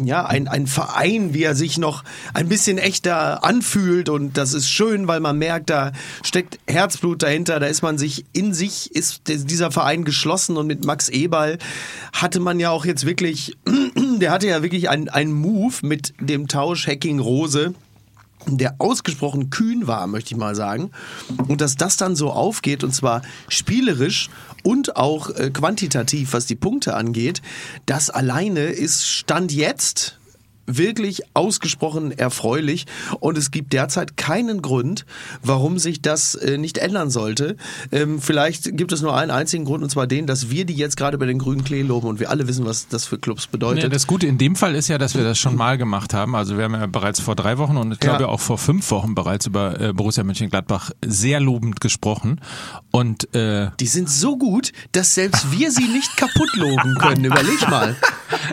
ja, ein, ein Verein, wie er sich noch ein bisschen echter anfühlt. Und das ist schön, weil man merkt, da steckt Herzblut dahinter, da ist man sich in sich, ist dieser Verein geschlossen. Und mit Max Eberl hatte man ja auch jetzt wirklich, der hatte ja wirklich einen Move mit dem Tausch Hacking Rose der ausgesprochen kühn war, möchte ich mal sagen. Und dass das dann so aufgeht, und zwar spielerisch und auch äh, quantitativ, was die Punkte angeht, das alleine ist Stand jetzt wirklich ausgesprochen erfreulich und es gibt derzeit keinen Grund, warum sich das äh, nicht ändern sollte. Ähm, vielleicht gibt es nur einen einzigen Grund und zwar den, dass wir die jetzt gerade bei den grünen Klee loben und wir alle wissen, was das für Clubs bedeutet. Ja, das Gute in dem Fall ist ja, dass wir das schon mal gemacht haben. Also wir haben ja bereits vor drei Wochen und ich glaube Ja. auch vor fünf Wochen bereits über äh, Borussia Mönchengladbach sehr lobend gesprochen. Und äh, die sind so gut, dass selbst wir sie nicht kaputt loben können. Überleg mal.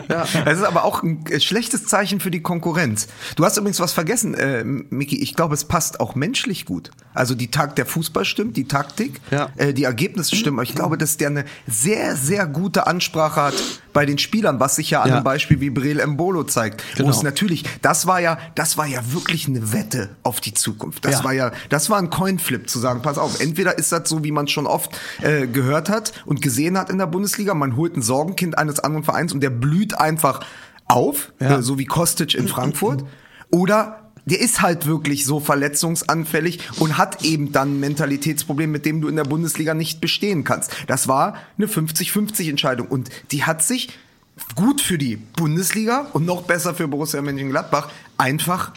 Das ist aber auch ein äh, schlechtes Zeichen für die Konkurrenz. Du hast übrigens was vergessen, äh, Miki. Ich glaube, es passt auch menschlich gut. Also die Tag der Fußball stimmt, die Taktik, Ja. äh, die Ergebnisse stimmen. Aber ich glaube, dass der eine sehr, sehr gute Ansprache hat bei den Spielern, was sich ja an Ja. einem Beispiel wie Breel Mbolo zeigt. Wo Genau. es natürlich, das war ja, das war ja wirklich eine Wette auf die Zukunft. Das Ja. war ja, das war ein Coinflip zu sagen, pass auf, entweder ist das so, wie man schon oft äh, gehört hat und gesehen hat in der Bundesliga, man holt ein Sorgenkind eines anderen Vereins und der blüht einfach auf, Ja. äh, so wie Kostic in Frankfurt. Oder der ist halt wirklich so verletzungsanfällig und hat eben dann ein Mentalitätsproblem, mit dem du in der Bundesliga nicht bestehen kannst. Das war eine 50-50 Entscheidung und die hat sich gut für die Bundesliga und noch besser für Borussia Mönchengladbach einfach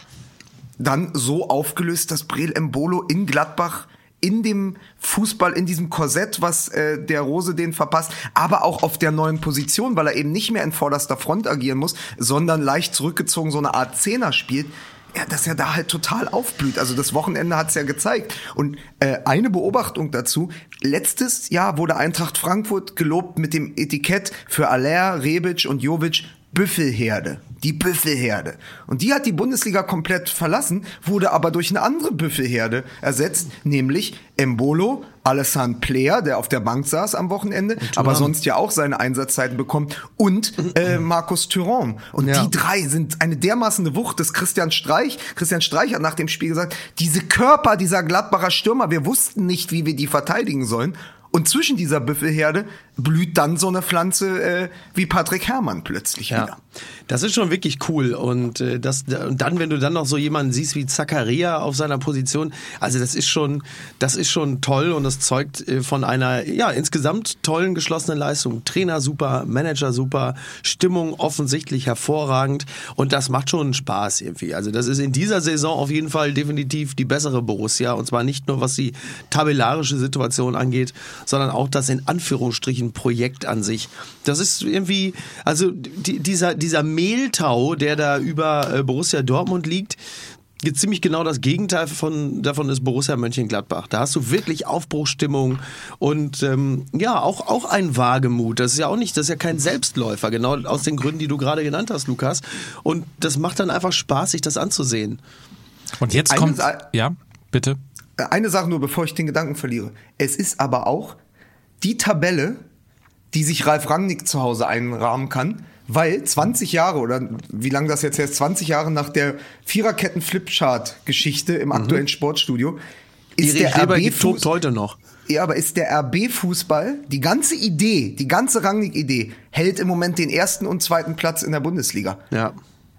dann so aufgelöst, dass Breel Mbolo in Gladbach in dem Fußball, in diesem Korsett, was äh, der Rose den verpasst, aber auch auf der neuen Position, weil er eben nicht mehr in vorderster Front agieren muss, sondern leicht zurückgezogen so eine Art Zehner spielt, ja, dass er da halt total aufblüht. Also das Wochenende hat's ja gezeigt. Und äh, eine Beobachtung dazu, letztes Jahr wurde Eintracht Frankfurt gelobt mit dem Etikett für Aller, Rebic und Jovic Büffelherde. Die Büffelherde. Und die hat die Bundesliga komplett verlassen, wurde aber durch eine andere Büffelherde ersetzt, nämlich Embolo, Alessandro Player, der auf der Bank saß am Wochenende, aber sonst ja auch seine Einsatzzeiten bekommt, und äh, Markus Thuram. Und Ja. die drei sind eine dermaßen Wucht des Christian Streich. Christian Streich hat nach dem Spiel gesagt, diese Körper dieser Gladbacher Stürmer, wir wussten nicht, wie wir die verteidigen sollen. Und zwischen dieser Büffelherde blüht dann so eine Pflanze äh, wie Patrick Herrmann plötzlich wieder. Ja, das ist schon wirklich cool. Und, äh, das, und dann, wenn du dann noch so jemanden siehst wie Zakaria auf seiner Position, also das ist schon, das ist schon toll und das zeugt äh, von einer ja insgesamt tollen geschlossenen Leistung. Trainer super, Manager super, Stimmung offensichtlich hervorragend und das macht schon Spaß irgendwie. Also das ist in dieser Saison auf jeden Fall definitiv die bessere Borussia und zwar nicht nur was die tabellarische Situation angeht, sondern auch das in Anführungsstrichen Projekt an sich. Das ist irgendwie, also die, dieser, dieser Mehltau, der da über äh, Borussia Dortmund liegt, jetzt ziemlich genau das Gegenteil von, davon ist Borussia Mönchengladbach. Da hast du wirklich Aufbruchstimmung und ähm, ja, auch, auch ein Wagemut. Das ist ja auch nicht, das ist ja kein Selbstläufer, genau aus den Gründen, die du gerade genannt hast, Lukas. Und das macht dann einfach Spaß, sich das anzusehen. und jetzt Eine kommt Sa- ja bitte. Eine Sache nur, bevor ich den Gedanken verliere. Es ist aber auch die Tabelle, die sich Ralf Rangnick zu Hause einrahmen kann, weil 20 Jahre oder wie lange das jetzt her ist, 20 Jahre nach der Viererketten-Flipchart-Geschichte im aktuellen Sportstudio, ist der RB tobt heute noch. ja, aber ist der RB-Fußball, die ganze Idee, die ganze Rangnick-Idee, hält im Moment den ersten und zweiten Platz in der Bundesliga. Ja.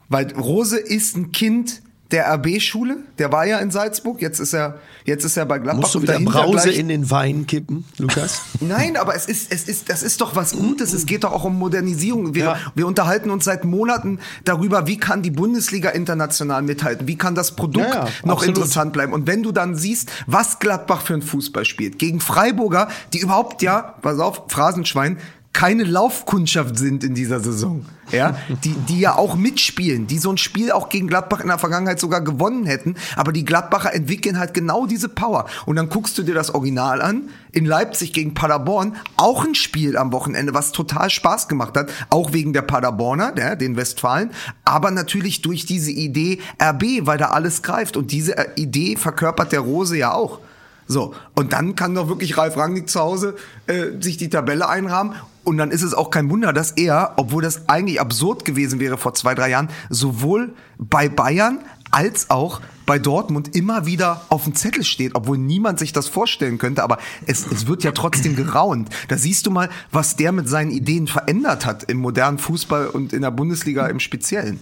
Weil Rose ist ein Kind der RB-Schule, der war ja in Salzburg, jetzt ist er, jetzt ist er bei Gladbach. Musst du wieder Brause gleich- in den Wein kippen, Lukas? Nein, aber es ist, es ist, das ist doch was Gutes. Es geht doch auch um Modernisierung. Wir, Ja. wir unterhalten uns seit Monaten darüber, wie kann die Bundesliga international mithalten? Wie kann das Produkt Ja, ja, noch absolut. interessant bleiben? Und wenn du dann siehst, was Gladbach für ein Fußball spielt, gegen Freiburger, die überhaupt ja, pass auf, Phrasenschwein, keine Laufkundschaft sind in dieser Saison. Ja, die, die ja auch mitspielen, die so ein Spiel auch gegen Gladbach in der Vergangenheit sogar gewonnen hätten. Aber die Gladbacher entwickeln halt genau diese Power. Und dann guckst du dir das Original an. In Leipzig gegen Paderborn. Auch ein Spiel am Wochenende, was total Spaß gemacht hat. Auch wegen der Paderborner, der, den Westfalen. Aber natürlich durch diese Idee RB, weil da alles greift. Und diese äh, Idee verkörpert der Rose ja auch. So, und dann kann doch wirklich Ralf Rangnick zu Hause äh, sich die Tabelle einrahmen. Und dann ist es auch kein Wunder, dass er, obwohl das eigentlich absurd gewesen wäre vor zwei, drei Jahren, sowohl bei Bayern als auch bei Dortmund immer wieder auf dem Zettel steht, obwohl niemand sich das vorstellen könnte. Aber es, es wird ja trotzdem geraunt. Da siehst du mal, was der mit seinen Ideen verändert hat im modernen Fußball und in der Bundesliga im Speziellen.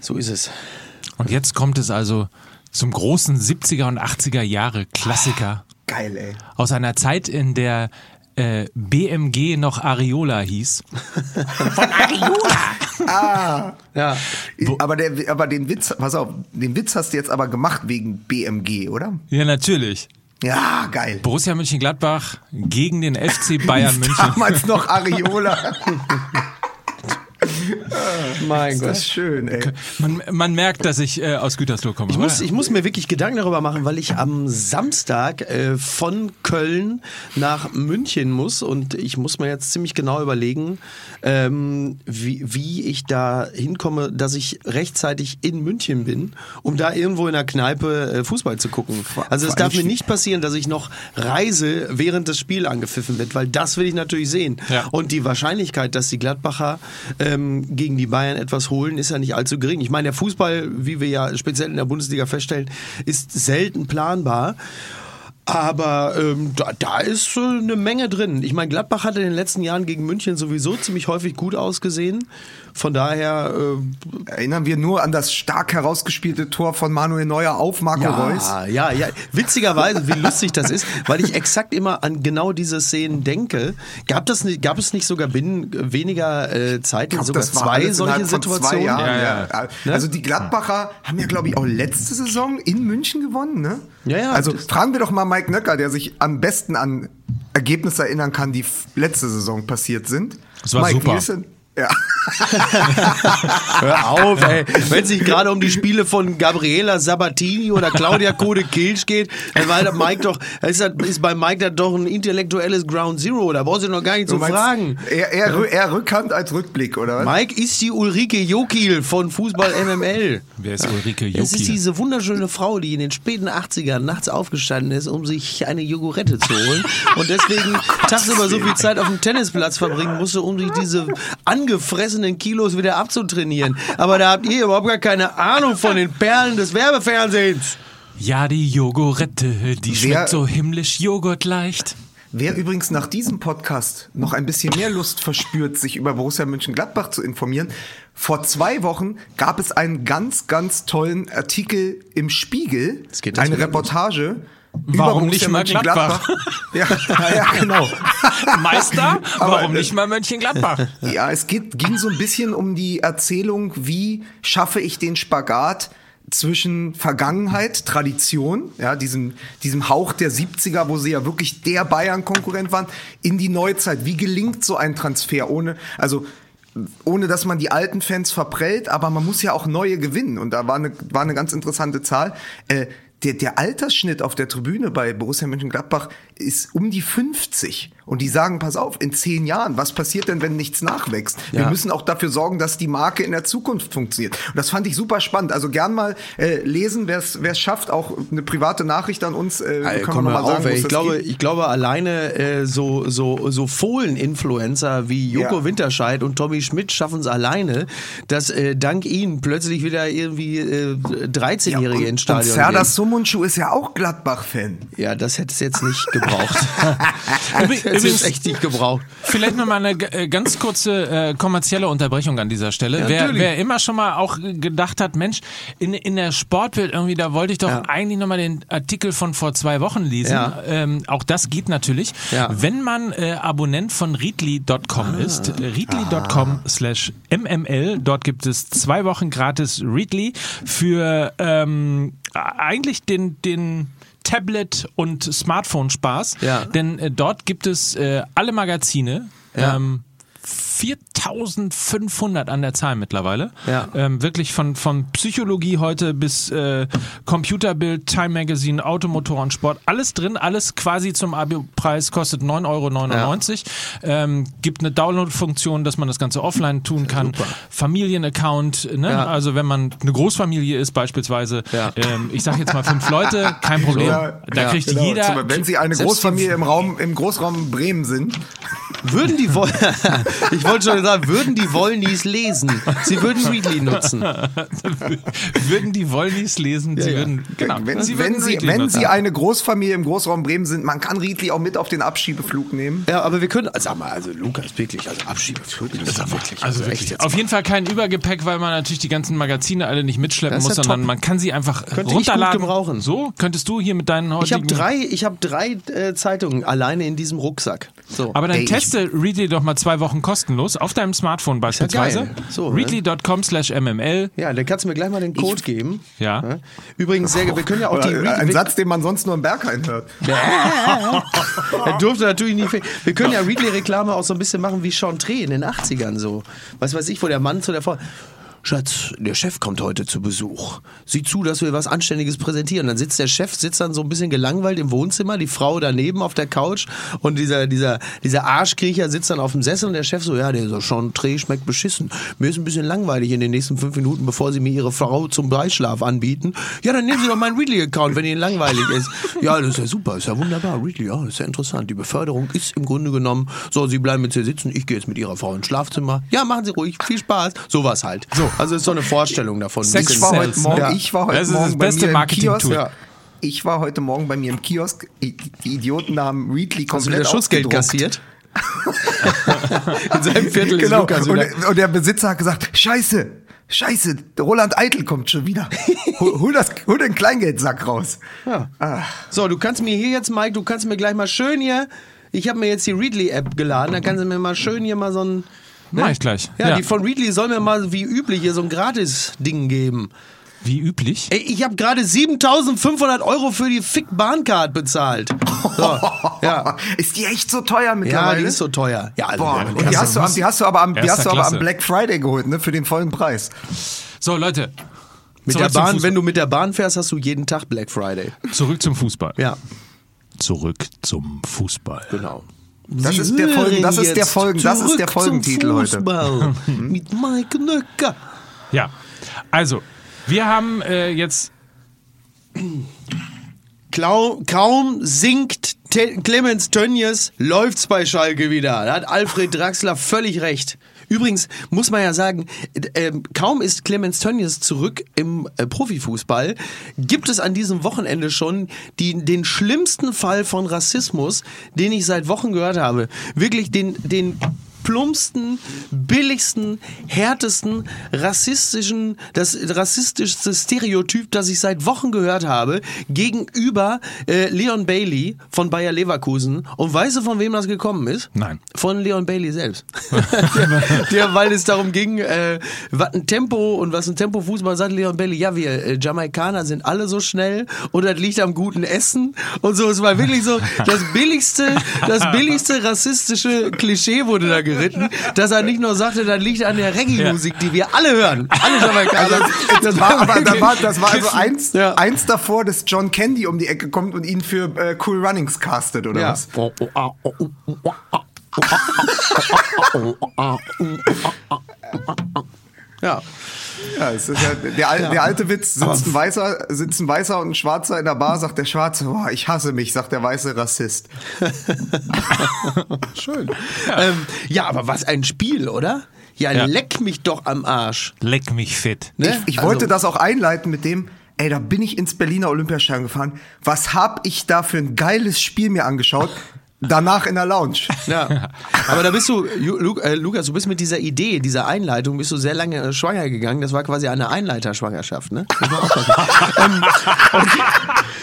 So ist es. Und jetzt kommt es also zum großen 70er und 80er Jahre Klassiker Geil, ey. aus einer Zeit, in der äh, BMG noch Areola hieß. Ja. Aber, der, aber den Witz, pass auf, den Witz hast du jetzt aber gemacht wegen BMG, oder? Ja, natürlich. Ja, geil. Borussia Mönchengladbach gegen den FC Bayern München. Damals noch Areola. Mein Gott. Das ist schön, ey. Man, man merkt, dass ich äh, aus Gütersloh komme. Ich muss, ich muss mir wirklich Gedanken darüber machen, weil ich am Samstag äh, von Köln nach München muss und ich muss mir jetzt ziemlich genau überlegen, ähm, wie, wie ich da hinkomme, dass ich rechtzeitig in München bin, um da irgendwo in der Kneipe äh, Fußball zu gucken. Also es darf mir nicht passieren, dass ich noch reise, während das Spiel angepfiffen wird, weil das will ich natürlich sehen. Ja. Und die Wahrscheinlichkeit, dass die Gladbacher ähm, gegen die Bayern etwas holen, ist ja nicht allzu gering. Ich meine, der Fußball, wie wir ja speziell in der Bundesliga feststellen, ist selten planbar. Aber ähm, da, da ist äh, eine Menge drin. Ich meine, Gladbach hat in den letzten Jahren gegen München sowieso ziemlich häufig gut ausgesehen. Von daher, äh, Erinnern wir nur an das stark herausgespielte Tor von Manuel Neuer auf Marco Reus. ja, ja, ja. Witzigerweise, wie lustig das ist, weil ich exakt immer an genau diese Szenen denke. Gab, das nicht, gab es nicht sogar binnen weniger äh, Zeiten glaub, sogar zwei solche Situationen? Zwei Ja, ja, ja. Also die Gladbacher haben ja, glaube ich, auch letzte Saison in München gewonnen, ne? Ja, ja, Also fragen wir doch mal Mike Nöcker, der sich am besten an Ergebnisse erinnern kann, die letzte Saison passiert sind. Das war Mike, super. Ist ja. Hör auf, ey. Wenn es sich gerade um die Spiele von Gabriela Sabatini oder Claudia Kode Kilsch geht, dann war der Mike doch, ist, das, ist bei Mike das doch ein intellektuelles Ground Zero. Da brauchst du noch gar nicht zu meinst, fragen. Eher, eher, eher Rückhand als Rückblick, oder was? Mike ist die Ulrike Jokil von Fußball MML. Wer ist Ulrike Es ist Juki? diese wunderschöne Frau, die in den späten 80ern nachts aufgestanden ist, um sich eine Jogurette zu holen und deswegen tagsüber so viel Zeit auf dem Tennisplatz verbringen musste, um sich diese angefressenen Kilos wieder abzutrainieren. Aber da habt ihr überhaupt gar keine Ahnung von den Perlen des Werbefernsehens. Ja, die Jogurette, die Wer- schmeckt so himmlisch joghurtleicht. Wer übrigens nach diesem Podcast noch ein bisschen mehr Lust verspürt, sich über Borussia Mönchengladbach zu informieren, vor zwei Wochen gab es einen ganz, ganz tollen Artikel im Spiegel, eine Reportage. Warum nicht mal Gladbach? ja, ja, genau. Meister? Warum äh, nicht mal Mönchengladbach? Ja, es geht, ging so ein bisschen um die Erzählung, wie schaffe ich den Spagat zwischen Vergangenheit, Tradition, ja, diesem, diesem Hauch der 70er, wo sie ja wirklich der Bayern-Konkurrent waren, in die Neuzeit. Wie gelingt so ein Transfer ohne, also, ohne dass man die alten Fans verprellt, aber man muss ja auch neue gewinnen. Und da war eine, war eine ganz interessante Zahl. Äh, der, der Altersschnitt auf der Tribüne bei Borussia Mönchengladbach ist um die 50. Und die sagen, pass auf, in zehn Jahren, was passiert denn, wenn nichts nachwächst? Wir Ja. müssen auch dafür sorgen, dass die Marke in der Zukunft funktioniert. Und das fand ich super spannend. Also gern mal äh, lesen, wer es schafft, auch eine private Nachricht an uns. Äh, können komm wir mal sagen, auf, es Ich glaube, ich glaube alleine äh, so, so, so Fohlen-Influencer wie Joko Ja. Winterscheid und Tommy Schmidt schaffen es alleine, dass äh, dank ihnen plötzlich wieder irgendwie äh, 13-Jährige und, ins Stadion und Serdar gehen. Sumuncu ist ja auch Gladbach-Fan. Ja, das hätte es jetzt nicht gebraucht. Es übrigens- echt nicht gebraucht. Vielleicht noch mal eine äh, ganz kurze äh, kommerzielle Unterbrechung an dieser Stelle. wer, natürlich. wer immer schon mal auch gedacht hat, Mensch, in, in der Sportwelt irgendwie, da wollte ich doch Ja. eigentlich noch mal den Artikel von vor zwei Wochen lesen. Ja. Ähm, auch das geht natürlich. Ja. Wenn man äh, Abonnent von Readly.com ist, äh, readly.com slash mml, dort gibt es zwei Wochen gratis Readly für ähm, eigentlich den, den Tablet- und Smartphone-Spaß. Ja. Denn äh, dort gibt es äh, alle Magazine. Ja. Ähm, 4500 an der Zahl mittlerweile. Ja. Ähm, wirklich von, von Psychologie heute bis äh, Computerbild, Time Magazine, Automotor und Sport. Alles drin, alles quasi zum Abo-Preis, kostet 9,99 Euro. Ähm, gibt eine Download-Funktion, dass man das Ganze offline tun kann. Familienaccount, ne? Ja. also wenn man eine Großfamilie ist beispielsweise. Ja. Ähm, ich sage jetzt mal fünf Leute, kein Problem. Ja, da ja, kriegt genau. jeder... Wenn Sie eine Großfamilie im Raum, im Großraum Bremen sind. Würden die Woll ich wollte schon sagen, würden die Wollnies lesen? Sie würden Readly nutzen. würden die Wollnies lesen, sie ja. würden, genau, Wenn, sie wenn, würden sie, wenn. Sie eine Großfamilie im Großraum Bremen sind, man kann Riedli auch mit auf den Abschiebeflug nehmen. Ja, aber wir können, also, sag mal, also Lukas, wirklich, also Abschiebeflug, das ist wirklich, Also echt wirklich. jetzt Auf jeden Fall kein Übergepäck, weil man natürlich die ganzen Magazine alle nicht mitschleppen muss, ja sondern top. man kann sie einfach Könnte ich gut runterladen. gebrauchen. So könntest du hier mit deinen Ich habe heutigen. drei, ich habe drei äh, Zeitungen alleine in diesem Rucksack. So. aber dann Ey, ich- teste Readly doch mal zwei Wochen kostenlos auf deinem Smartphone beispielsweise. geil. So, ne? Readly.com slash mml. ja, dann kannst du mir gleich mal den Code geben. Ja. Übrigens, sehr, wir können ja auch die Oder, ein wir- Satz, den man sonst nur im Berghain hört. Er durfte natürlich nie. fe- Wir können ja Readly-Reklame auch so ein bisschen machen wie Chantre in den 80ern so. Was weiß ich, wo der Mann zu der Frau. Schatz, der Chef kommt heute zu Besuch. Sieh zu, dass wir was Anständiges präsentieren. Dann sitzt der Chef, sitzt dann so ein bisschen gelangweilt im Wohnzimmer, die Frau daneben auf der Couch und dieser, dieser, dieser Arschkriecher sitzt dann auf dem Sessel und der Chef so, ja, der so Chantre schmeckt beschissen. Mir ist ein bisschen langweilig in den nächsten fünf Minuten, bevor Sie mir Ihre Frau zum Beischlaf anbieten. Ja, dann nehmen Sie doch meinen Readly-Account, wenn Ihnen langweilig ist. Ja, das ist ja super, ist ja wunderbar. Readly, ja, ist ja interessant. Die Beförderung ist im Grunde genommen, so, Sie bleiben jetzt hier sitzen, ich gehe jetzt mit Ihrer Frau ins Schlafzimmer. Ja, machen Sie ruhig, viel Spaß. Sowas halt. So. Also ist so eine Vorstellung davon. Sex Ich war heute Morgen, ja. ich war heute Das ist Morgen das bei beste mir im Marketing-Tool. Kiosk. Ja. Ich war heute Morgen bei mir im Kiosk. Die Idioten haben Readly Hast du wieder komplett Schutzgeld kassiert? In seinem Viertel ist Genau. Lukas Und, wieder. und der Besitzer hat gesagt, scheiße, scheiße, der Roland Eitel kommt schon wieder. Hol, hol, das, hol den Kleingeldsack raus. Ja. So, du kannst mir hier jetzt, Mike, du kannst mir gleich mal schön hier. Ich habe mir jetzt die Readly-App geladen, da kannst du mir mal schön hier mal so ein. Mach ich gleich. Ja, Ja. die von Readly soll mir mal wie üblich hier so ein Gratis-Ding geben. Wie üblich. Ey, ich habe gerade 7500 Euro für die Fick-Bahncard bezahlt. So, ja. Ist die echt so teuer ja, mittlerweile? die ist so teuer. Ja, also, Boah, ja, und die hast, du, die hast du aber am, die hast du aber am Black Friday geholt, ne? Für den vollen Preis. So, Leute. mit der Bahn, wenn du mit der Bahn fährst, hast du jeden Tag Black Friday. Zurück zum Fußball. Ja, Zurück zum Fußball. genau. Das ist der Folgen- das ist der Folgen- das ist der Folgentitel heute. Mit Mike Nöcker. Ja. Also, wir haben äh, jetzt. Klau, kaum sinkt Te Clemens Tönnies, läuft's bei Schalke wieder. Da hat Alfred Draxler völlig recht. Übrigens muss man ja sagen, äh, kaum ist Clemens Tönnies zurück im äh, Profifußball, gibt es an diesem Wochenende schon die, den schlimmsten Fall von Rassismus, den ich seit Wochen gehört habe. Wirklich den, den plumpsten, billigsten, härtesten, rassistischen, das rassistischste Stereotyp, das ich seit Wochen gehört habe, gegenüber äh, Leon Bailey von Bayer Leverkusen. Und weißt du, von wem das gekommen ist? Nein. Von Leon Bailey selbst. der, der, weil es darum ging, äh, was ein Tempo und was ein Tempo-Fußball sagt Leon Bailey, ja, wir äh, Jamaikaner sind alle so schnell und das liegt am guten Essen und so. Es war wirklich so das billigste, das billigste rassistische Klischee wurde da geritten, dass er nicht nur sagte, das liegt an der Reggae-Musik, die wir alle hören. Alle Jamaikaner. Das war, aber da war, das war also eins, Ja. eins davor, dass John Candy um die Ecke kommt und ihn für äh, Cool Runnings castet, oder Ja. was? Ja. Ja, es ist ja, der, al- der alte Witz, sitzt ein, Weißer, sitzt ein Weißer und ein Schwarzer in der Bar, sagt der Schwarze, boah, ich hasse mich, sagt der Weiße Rassist. Schön. Ja. Ähm, ja, aber was ein Spiel, oder? Ja, Ja. leck mich doch am Arsch. Leck mich fit. Ne? Ich, ich Also- wollte das auch einleiten mit dem, ey, da bin ich ins Berliner Olympiastadion gefahren. Was hab ich da für ein geiles Spiel mir angeschaut? Danach in der Lounge. Ja. Aber da bist du, äh, Lukas, du bist mit dieser Idee, dieser Einleitung, bist du sehr lange äh, schwanger gegangen. Das war quasi eine Einleiterschwangerschaft, ne? Aufpassen. ähm, und-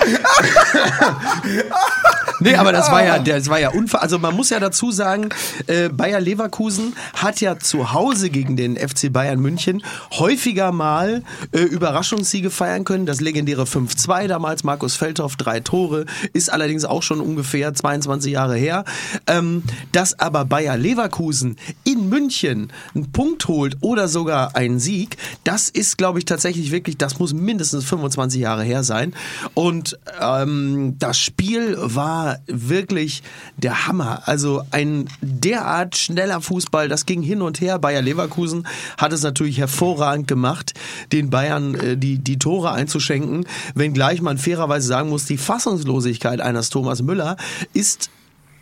nee, aber das war ja, das war ja unver Also man muss ja dazu sagen, äh, Bayer Leverkusen hat ja zu Hause gegen den FC Bayern München häufiger mal äh, Überraschungssiege feiern können. Das legendäre 5-2 damals, Markus Feldhoff, drei Tore, ist allerdings auch schon ungefähr 22 Jahre her. Ähm, dass aber Bayer Leverkusen in München einen Punkt holt oder sogar einen Sieg, das ist, glaube ich, tatsächlich wirklich, das muss mindestens 25 Jahre her sein. Und ähm, das Spiel war wirklich der Hammer. Also ein derart schneller Fußball, das ging hin und her. Bayer Leverkusen hat es natürlich hervorragend gemacht, den Bayern äh, die, die Tore einzuschenken. Wenngleich man fairerweise sagen muss, die Fassungslosigkeit eines Thomas Müller ist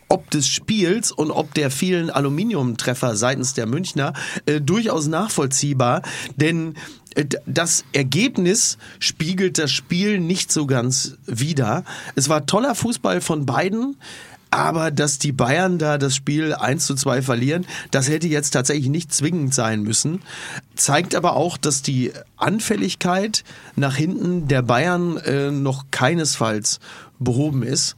ob des Spiels und ob der vielen Aluminiumtreffer seitens der Münchner äh, durchaus nachvollziehbar, denn das Ergebnis spiegelt das Spiel nicht so ganz wider. Es war toller Fußball von beiden. Aber dass die Bayern da das Spiel 1 zu 2 verlieren, das hätte jetzt tatsächlich nicht zwingend sein müssen. Zeigt aber auch, dass die Anfälligkeit nach hinten der Bayern äh, noch keinesfalls behoben ist.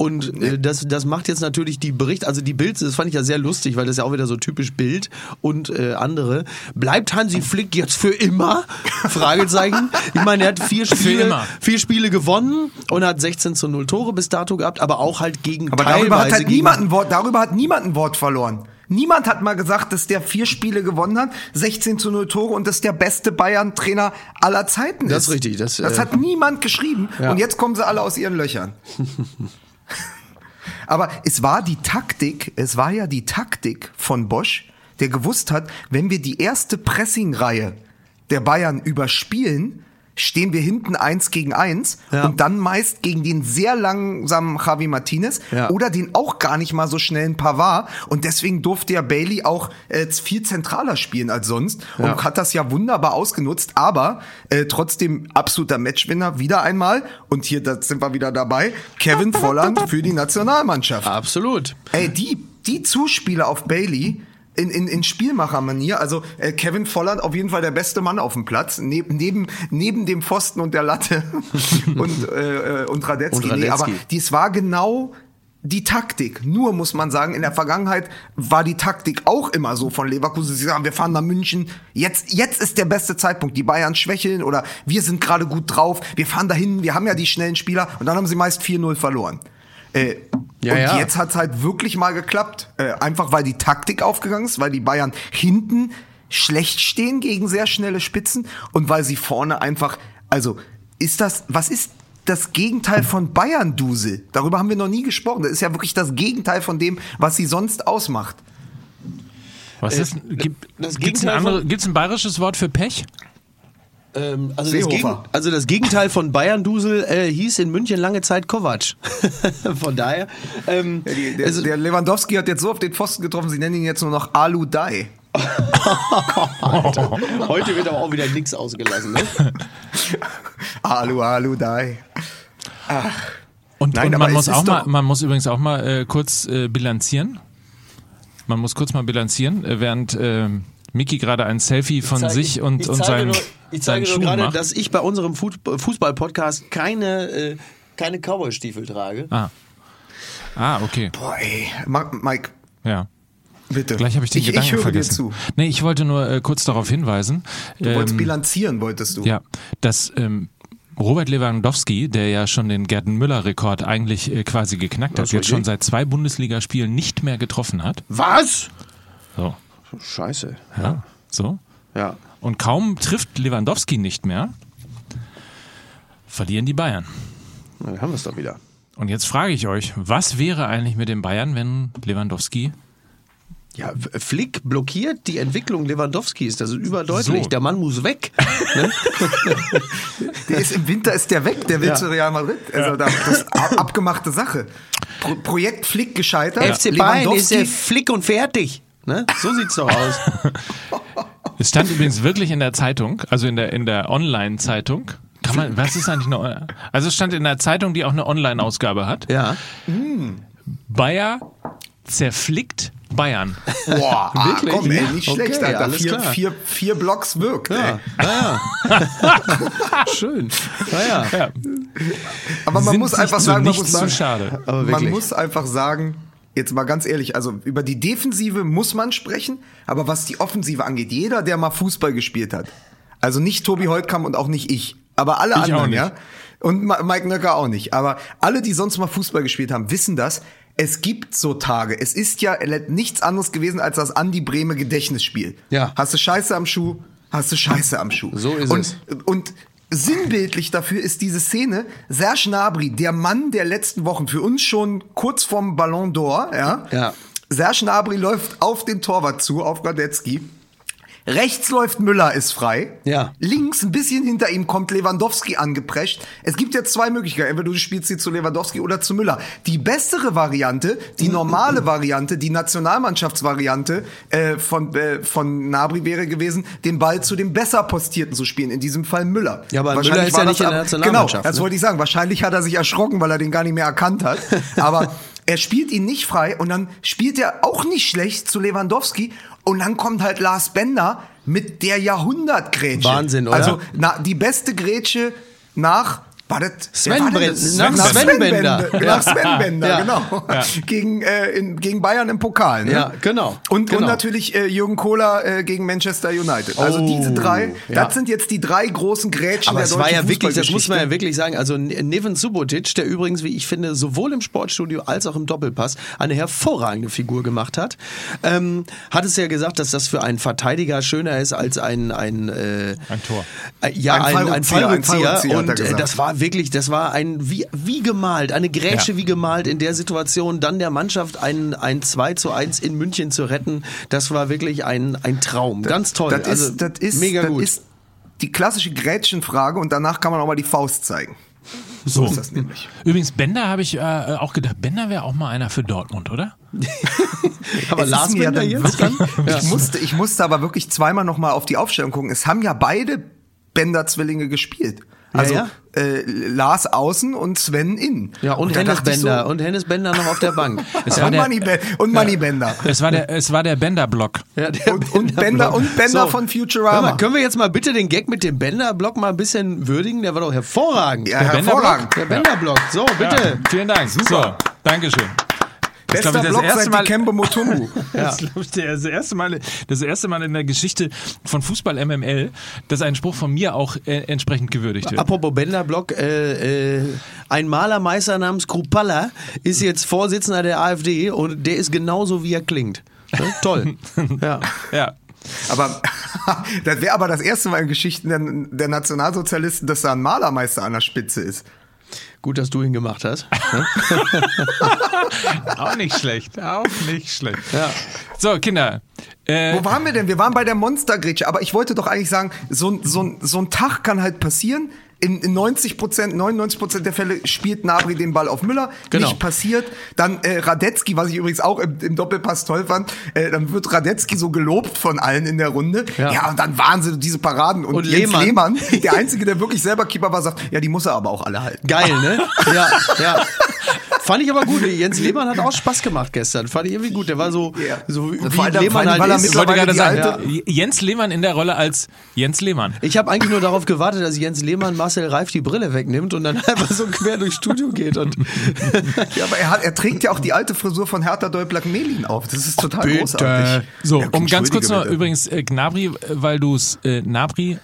Und äh, das, das macht jetzt natürlich die Bericht, also die Bild, das fand ich ja sehr lustig, weil das ja auch wieder so typisch Bild und äh, andere. Bleibt Hansi Flick jetzt für immer? Fragezeichen. Ich meine, er hat vier Spiele, vier Spiele gewonnen und hat 16 zu 0 Tore bis dato gehabt, aber auch halt gegen Aber darüber hat halt niemand ein Wort, darüber hat niemand ein Wort verloren. Niemand hat mal gesagt, dass der vier Spiele gewonnen hat, 16 zu 0 Tore und dass der beste Bayern-Trainer aller Zeiten ist. Das ist richtig, das, das äh, hat niemand geschrieben. Ja. Und jetzt kommen sie alle aus ihren Löchern. Aber es war die Taktik, es war ja die Taktik von Bosch, der gewusst hat, wenn wir die erste Pressing-Reihe der Bayern überspielen, stehen wir hinten eins gegen eins Ja. und dann meist gegen den sehr langsamen Javi Martinez Ja. oder den auch gar nicht mal so schnellen Pavard und deswegen durfte ja Bailey auch äh, viel zentraler spielen als sonst und Ja. hat das ja wunderbar ausgenutzt, aber äh, trotzdem absoluter Matchwinner wieder einmal und hier da sind wir wieder dabei, Kevin Volland für die Nationalmannschaft. Absolut. Ey, die, die Zuspiele auf Bailey in, in, in Spielmachermanier, also äh, Kevin Volland auf jeden Fall der beste Mann auf dem Platz, neben, neben, neben dem Pfosten und der Latte und, äh, äh, und Radetzky. Und Nee, aber Radetzky. dies war genau die Taktik. Nur muss man sagen, in der Vergangenheit war die Taktik auch immer so von Leverkusen. Sie sagen, wir fahren nach München. Jetzt, jetzt ist der beste Zeitpunkt. Die Bayern schwächeln oder wir sind gerade gut drauf. Wir fahren dahin. Wir haben ja die schnellen Spieler. Und dann haben sie meist 4-0 verloren. Äh, Ja, und ja. jetzt hat's halt wirklich mal geklappt. Äh, einfach weil die Taktik aufgegangen ist, weil die Bayern hinten schlecht stehen gegen sehr schnelle Spitzen und weil sie vorne einfach, also ist das, was ist das Gegenteil von Bayern-Dusel? Darüber haben wir noch nie gesprochen. Das ist ja wirklich das Gegenteil von dem, was sie sonst ausmacht. Was ist, gibt, das gibt's ein, andere, gibt's ein bayerisches Wort für Pech? Ähm, also, das. Gegen, also das Gegenteil von Bayern-Dusel äh, hieß in München lange Zeit Kovac. von daher. Ähm, Die, der, also, der Lewandowski hat jetzt so auf den Pfosten getroffen, sie nennen ihn jetzt nur noch Alu Dai. heute wird aber auch wieder nichts ausgelassen. Ne? Alu, Alu Dai. Und, Nein, und man muss auch mal, man muss übrigens auch mal äh, kurz äh, bilanzieren. Man muss kurz mal bilanzieren, äh, während äh, Miki gerade ein Selfie von zeige- sich und, ich und zeige seinen, nur, ich seinen zeige nur gerade, macht. dass ich bei unserem Fuß- Fußball-Podcast keine, äh, keine Cowboy-Stiefel trage. Ah. ah, okay. Boah, ey. Ma- Mike, Ja. bitte. Gleich habe ich den ich, Gedanken ich höre vergessen. dir zu. Nee, ich wollte nur äh, kurz darauf hinweisen. Du wolltest ähm, bilanzieren, wolltest du. Ja, dass ähm, Robert Lewandowski, der ja schon den Gerten Müller-Rekord eigentlich äh, quasi geknackt hat, ist jetzt schon seit zwei Bundesligaspielen nicht mehr getroffen hat. Was? So. Scheiße. Ja. So. Ja. Und kaum trifft Lewandowski nicht mehr, verlieren die Bayern. Na, dann haben wir es doch wieder. Und jetzt frage ich euch, was wäre eigentlich mit den Bayern, wenn Lewandowski Ja, Flick blockiert die Entwicklung Lewandowskis. Das ist überdeutlich. So. Der Mann muss weg. ne? Der ist im Winter ist der weg, der will Ja. zu Real Madrid. Also da- das ist ab- abgemachte Sache. Pro Projekt Flick gescheitert. FC Bayern ist der Flick und fertig. Ne? So sieht's doch aus. Es stand übrigens wirklich in der Zeitung, also in der, in der Online-Zeitung. Kann man, was ist eigentlich eine, also es stand in der Zeitung, die auch eine Online-Ausgabe hat. Ja. Bayer zerflickt Bayern. Boah, ah, Wirklich? komm, ey, Ja. nicht Okay, schlecht, Alter. alles Vier, klar. vier, vier Blocks wirkt. Ja. Ey. Naja. Schön. Naja. Ja. Aber man Sind muss einfach zu sagen, man muss zu sagen, schade. Aber man muss einfach sagen, jetzt mal ganz ehrlich, also über die Defensive muss man sprechen, aber was die Offensive angeht, jeder, der mal Fußball gespielt hat, also nicht Tobi Holtkamp und auch nicht ich, aber alle Ich anderen, ja, und Mike Nöcker auch nicht, aber alle, die sonst mal Fußball gespielt haben, wissen das. Es gibt so Tage. Es ist ja nichts anderes gewesen als das Andi Breme Gedächtnisspiel. Ja. Hast du Scheiße am Schuh, hast du Scheiße am Schuh. So ist und, es. Und sinnbildlich dafür ist diese Szene Serge Gnabry, der Mann der letzten Wochen, für uns schon kurz vorm Ballon d'Or, ja. Ja. Serge Gnabry läuft auf den Torwart zu, auf Radetzky, Rechts läuft Müller, ist frei. Ja. Links, ein bisschen hinter ihm, kommt Lewandowski angeprescht. Es gibt jetzt zwei Möglichkeiten. Entweder du spielst sie zu Lewandowski oder zu Müller. Die bessere Variante, die normale Variante, die Nationalmannschaftsvariante äh, von, äh, von Nabri wäre gewesen, den Ball zu dem besser postierten zu spielen. In diesem Fall Müller. Ja, aber Wahrscheinlich Müller ist war ja nicht in der Nationalmannschaft, Genau, das ne? wollte ich sagen. Wahrscheinlich hat er sich erschrocken, weil er den gar nicht mehr erkannt hat. Aber er spielt ihn nicht frei und dann spielt er auch nicht schlecht zu Lewandowski und dann kommt halt Lars Bender mit der Jahrhundertgrätsche. Wahnsinn, oder? Also na, die beste Grätsche nach war das, Sven war das? nach nach Sven Sven Bender. Bender. Ja. Nach Sven Bender, Ja. genau. Gegen, äh, in, gegen Bayern im Pokal. Ne? Ja, genau. Und, Genau. und natürlich äh, Jürgen Kohler äh, gegen Manchester United. Also Oh, diese drei, ja. das sind jetzt die drei großen Grätschen Aber der es deutschen war ja wirklich, das muss man ja wirklich sagen, also Neven Subotic, der übrigens, wie ich finde, sowohl im Sportstudio als auch im Doppelpass eine hervorragende Figur gemacht hat, ähm, hat es ja gesagt, dass das für einen Verteidiger schöner ist als ein ein, äh, Ein Tor. Äh, ja, Ein ein, ein Fallrückzieher, ein Fallrückzieher. Er Und äh, das war wirklich, das war ein wie, wie gemalt, eine Grätsche Ja. wie gemalt in der Situation, dann der Mannschaft ein, ein 2 zu 1 in München zu retten. Das war wirklich ein, ein Traum. Ganz toll. Das also, ist, das ist, mega das gut. ist die klassische Grätschenfrage und danach kann man auch mal die Faust zeigen. So ist das nämlich. Übrigens, Bender habe ich äh, auch gedacht, Bender wäre auch mal einer für Dortmund, oder? Aber Es Lars mir Bender dann jetzt dann? wirklich- Ich, musste, ich musste aber wirklich zweimal noch mal auf die Aufstellung gucken. Es haben ja beide Bender-Zwillinge gespielt. Also ja. Äh, Lars außen und Sven innen. Ja, und, da Hennes Bender. So, und Hennes Bender noch auf der Bank. Es und Money, Ben- und Money Bender. Es war der, es war der Bender-Block. Ja, der Und, und Bender, und Bender von Hör Futurama. mal, können wir jetzt mal bitte den Gag mit dem Bender-Block mal ein bisschen würdigen? Der war doch hervorragend. Ja, der hervorragend. Der Bender-Block. So, bitte. Ja, vielen Dank. So, Dankeschön. Das ist, Bester glaub ich, das Block erste Mal- Dikembe Mutombo. Das ist, glaub ich, der- das erste Mal, das erste Mal in der Geschichte von Fußball MML, dass ein Spruch von mir auch äh, entsprechend gewürdigt wird. Apropos Bender-Block, äh, äh, ein Malermeister namens Krupalla ist jetzt Vorsitzender der AfD und der ist genauso, wie er klingt. Ne? Toll. ja. Ja. Aber das wäre aber das erste Mal in Geschichten der, der Nationalsozialisten, dass da ein Malermeister an der Spitze ist. Gut, dass du ihn gemacht hast. Ne? Auch nicht schlecht. Auch nicht schlecht. Ja. So, Kinder. Äh, Wo waren wir denn? Wir waren bei der Monstergrätsche, aber ich wollte doch eigentlich sagen, so, so, so ein Tag kann halt passieren. In, in 90 Prozent, 99 Prozent der Fälle spielt Nabri den Ball auf Müller. Genau. Nicht passiert. Dann äh, Radetzky, was ich übrigens auch im, im Doppelpass toll fand, äh, dann wird Radetzky so gelobt von allen in der Runde. Ja. Ja, und dann Wahnsinn, diese Paraden. Und, Und Jens Lehmann. Lehmann, der Einzige, der wirklich selber Keeper war, sagt, ja, die muss er aber auch alle halten. Geil, ne? Ja, ja. Fand ich aber gut. Jens Lehmann hat auch Spaß gemacht gestern. Fand ich irgendwie gut. Der war so, Ja. so wie Vor allem- vor Lehmann allem, halt ist. ich wollte gerade sagen, alte- Jens Lehmann in der Rolle als Jens Lehmann. Ich habe eigentlich nur darauf gewartet, dass Jens Lehmann Marcel Reif die Brille wegnimmt und dann einfach so quer durchs Studio geht. Und Ja, aber er, hat, er trägt ja auch die alte Frisur von Hertha Deuplack-Melin auf. Das ist total großartig. So, Ja, okay, um ganz kurz noch, bitte. übrigens, äh, Gnabri, weil du es, äh, Nabri,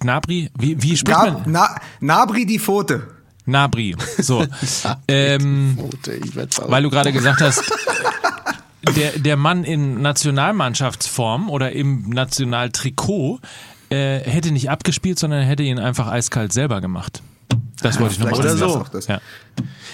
Gnabri, wie, wie spricht Na, man? na, Nabri die Pfote. Nabri, so. ähm, weil du gerade gesagt hast, der, der Mann in Nationalmannschaftsform oder im Nationaltrikot äh, hätte nicht abgespielt, sondern hätte ihn einfach eiskalt selber gemacht. Das wollte ich nochmal Vielleicht Oder so. Ja.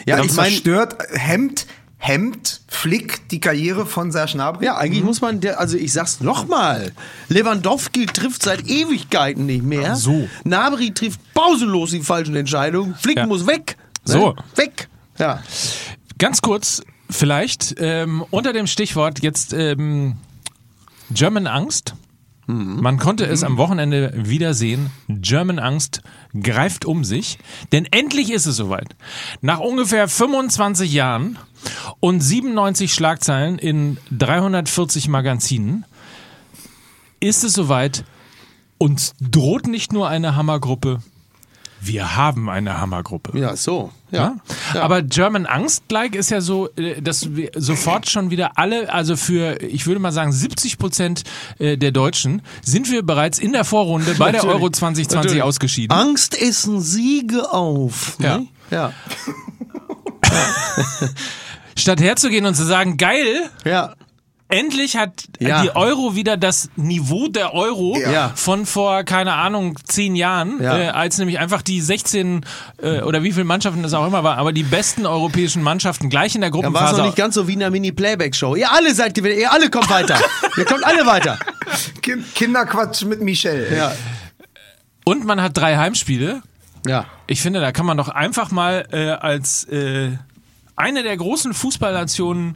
ja, ich meine, zerstört, hemmt, hemmt, flickt die Karriere von Serge Gnabry. ja, eigentlich muss man, der, also ich sag's nochmal, Lewandowski trifft seit Ewigkeiten nicht mehr. Ach so. Nabri trifft pausenlos die falschen Entscheidungen. Flick Ja. muss weg. Ne? So. Weg. Ja. Ganz kurz, vielleicht ähm, unter dem Stichwort jetzt ähm, German Angst. Man konnte es am Wochenende wieder sehen. German Angst greift um sich. Denn endlich ist es soweit. Nach ungefähr 25 Jahren und 97 Schlagzeilen in 340 Magazinen ist es soweit. Uns droht nicht nur eine Hammergruppe. Wir haben eine Hammergruppe. Ja, so. Ja? Ja. ja. Aber German Angst-like ist ja so, äh, dass wir sofort schon wieder alle, also für, ich würde mal sagen, 70 Prozent äh, der Deutschen sind wir bereits in der Vorrunde bei der. Euro 2020 Natürlich. ausgeschieden. Angst essen Siege auf. Ja. Ne? Ja. Statt herzugehen und zu sagen, geil, Ja. Endlich hat Ja. die Euro wieder das Niveau der Euro Ja. von vor, keine Ahnung, zehn Jahren, Ja. äh, als nämlich einfach die 16 äh, oder wie viele Mannschaften es auch immer war, aber die besten europäischen Mannschaften gleich in der Da war es Gruppenphase. noch nicht ganz so wie in einer Mini-Playback-Show. Ihr alle seid gewinnt, ihr alle kommt weiter. ihr kommt alle weiter. Kind- Kinderquatsch mit Michelle. Ja. Und man hat drei Heimspiele. Ja. Ich finde, da kann man doch einfach mal äh, als äh, eine der großen Fußballnationen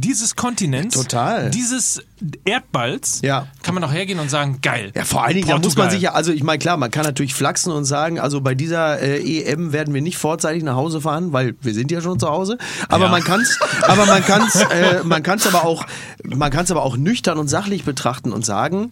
dieses Kontinents, Total. dieses Erdballs, Ja. kann man doch hergehen und sagen, geil. Ja, vor allen Dingen, da muss man sich ja, also ich meine, klar, man kann natürlich flachsen und sagen, also bei dieser äh, EM werden wir nicht vorzeitig nach Hause fahren, weil wir sind ja schon zu Hause. Aber Ja. man kann es, aber man kann es, äh, man kann es aber auch, man kann es aber auch nüchtern und sachlich betrachten und sagen,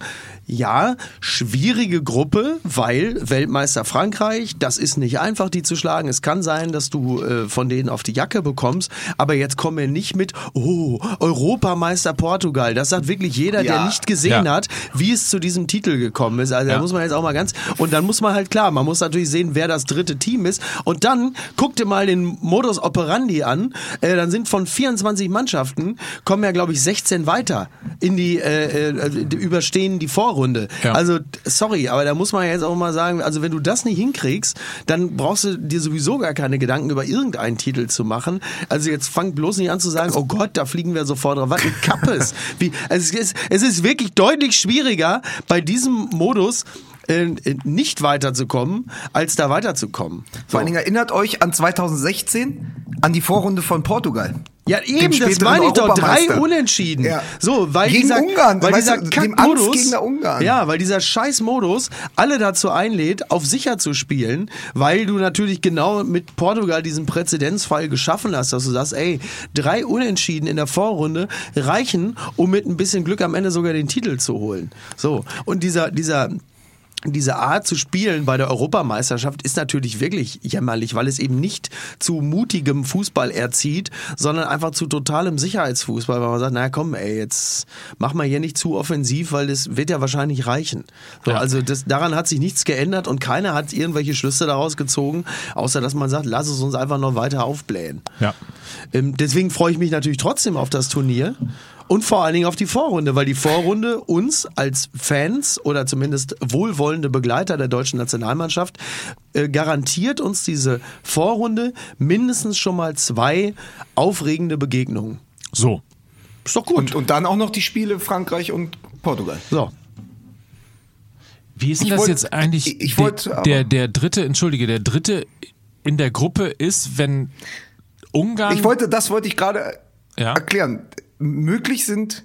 ja, schwierige Gruppe, weil Weltmeister Frankreich, das ist nicht einfach, die zu schlagen. Es kann sein, dass du äh, von denen auf die Jacke bekommst, aber jetzt kommen wir nicht mit, oh, Europameister Portugal. Das sagt wirklich jeder, der Ja. nicht gesehen Ja. hat, wie es zu diesem Titel gekommen ist. Also da Ja. muss man jetzt auch mal ganz und dann muss man halt klar, man muss natürlich sehen, wer das dritte Team ist und dann guck dir mal den Modus operandi an. Äh, dann sind von 24 Mannschaften kommen ja glaube ich 16 weiter in die äh, äh, die überstehen die Vorrunde. Ja. Also sorry, aber da muss man jetzt auch mal sagen, also wenn du das nicht hinkriegst, dann brauchst du dir sowieso gar keine Gedanken über irgendeinen Titel zu machen. Also jetzt fang bloß nicht an zu sagen, oh Gott, da fliegen wir sofort drauf. Was ein Kappes. Wie, also es, ist, es ist wirklich deutlich schwieriger, bei diesem Modus äh, nicht weiterzukommen, als da weiterzukommen. Vor allen Dingen erinnert euch an 2016, an die Vorrunde von Portugal. Ja, eben, das meine ich doch. Drei. Unentschieden. Ja. So, weil Gegen dieser, Ungarn, weil weißt dieser du, Kackmodus, Ungarn. Ja, weil dieser Scheißmodus alle dazu einlädt, auf sicher zu spielen, weil du natürlich genau mit Portugal diesen Präzedenzfall geschaffen hast, dass du sagst, ey, drei Unentschieden in der Vorrunde reichen, um mit ein bisschen Glück am Ende sogar den Titel zu holen. So. Und dieser, dieser, diese Art zu spielen bei der Europameisterschaft ist natürlich wirklich jämmerlich, weil es eben nicht zu mutigem Fußball erzieht, sondern einfach zu totalem Sicherheitsfußball, weil man sagt, naja komm, ey, jetzt mach mal hier nicht zu offensiv, weil das wird ja wahrscheinlich reichen. So, Ja. Also das, daran hat sich nichts geändert und keiner hat irgendwelche Schlüsse daraus gezogen, außer dass man sagt, lass es uns einfach noch weiter aufblähen. Ja. Ähm, deswegen freue ich mich natürlich trotzdem auf das Turnier und vor allen Dingen auf die Vorrunde, weil die Vorrunde uns als Fans oder zumindest wohlwollende Begleiter der deutschen Nationalmannschaft äh, garantiert uns diese Vorrunde mindestens schon mal zwei aufregende Begegnungen. So. Ist doch gut. Und, und dann auch noch die Spiele Frankreich und Portugal. so. Wie ist denn Ich das wollt- jetzt eigentlich? ich- ich der- wollt aber- der, der dritte, entschuldige, der dritte in der Gruppe ist, wenn Ungarn. Ich wollte, das wollte ich gerade Ja. erklären. Möglich sind,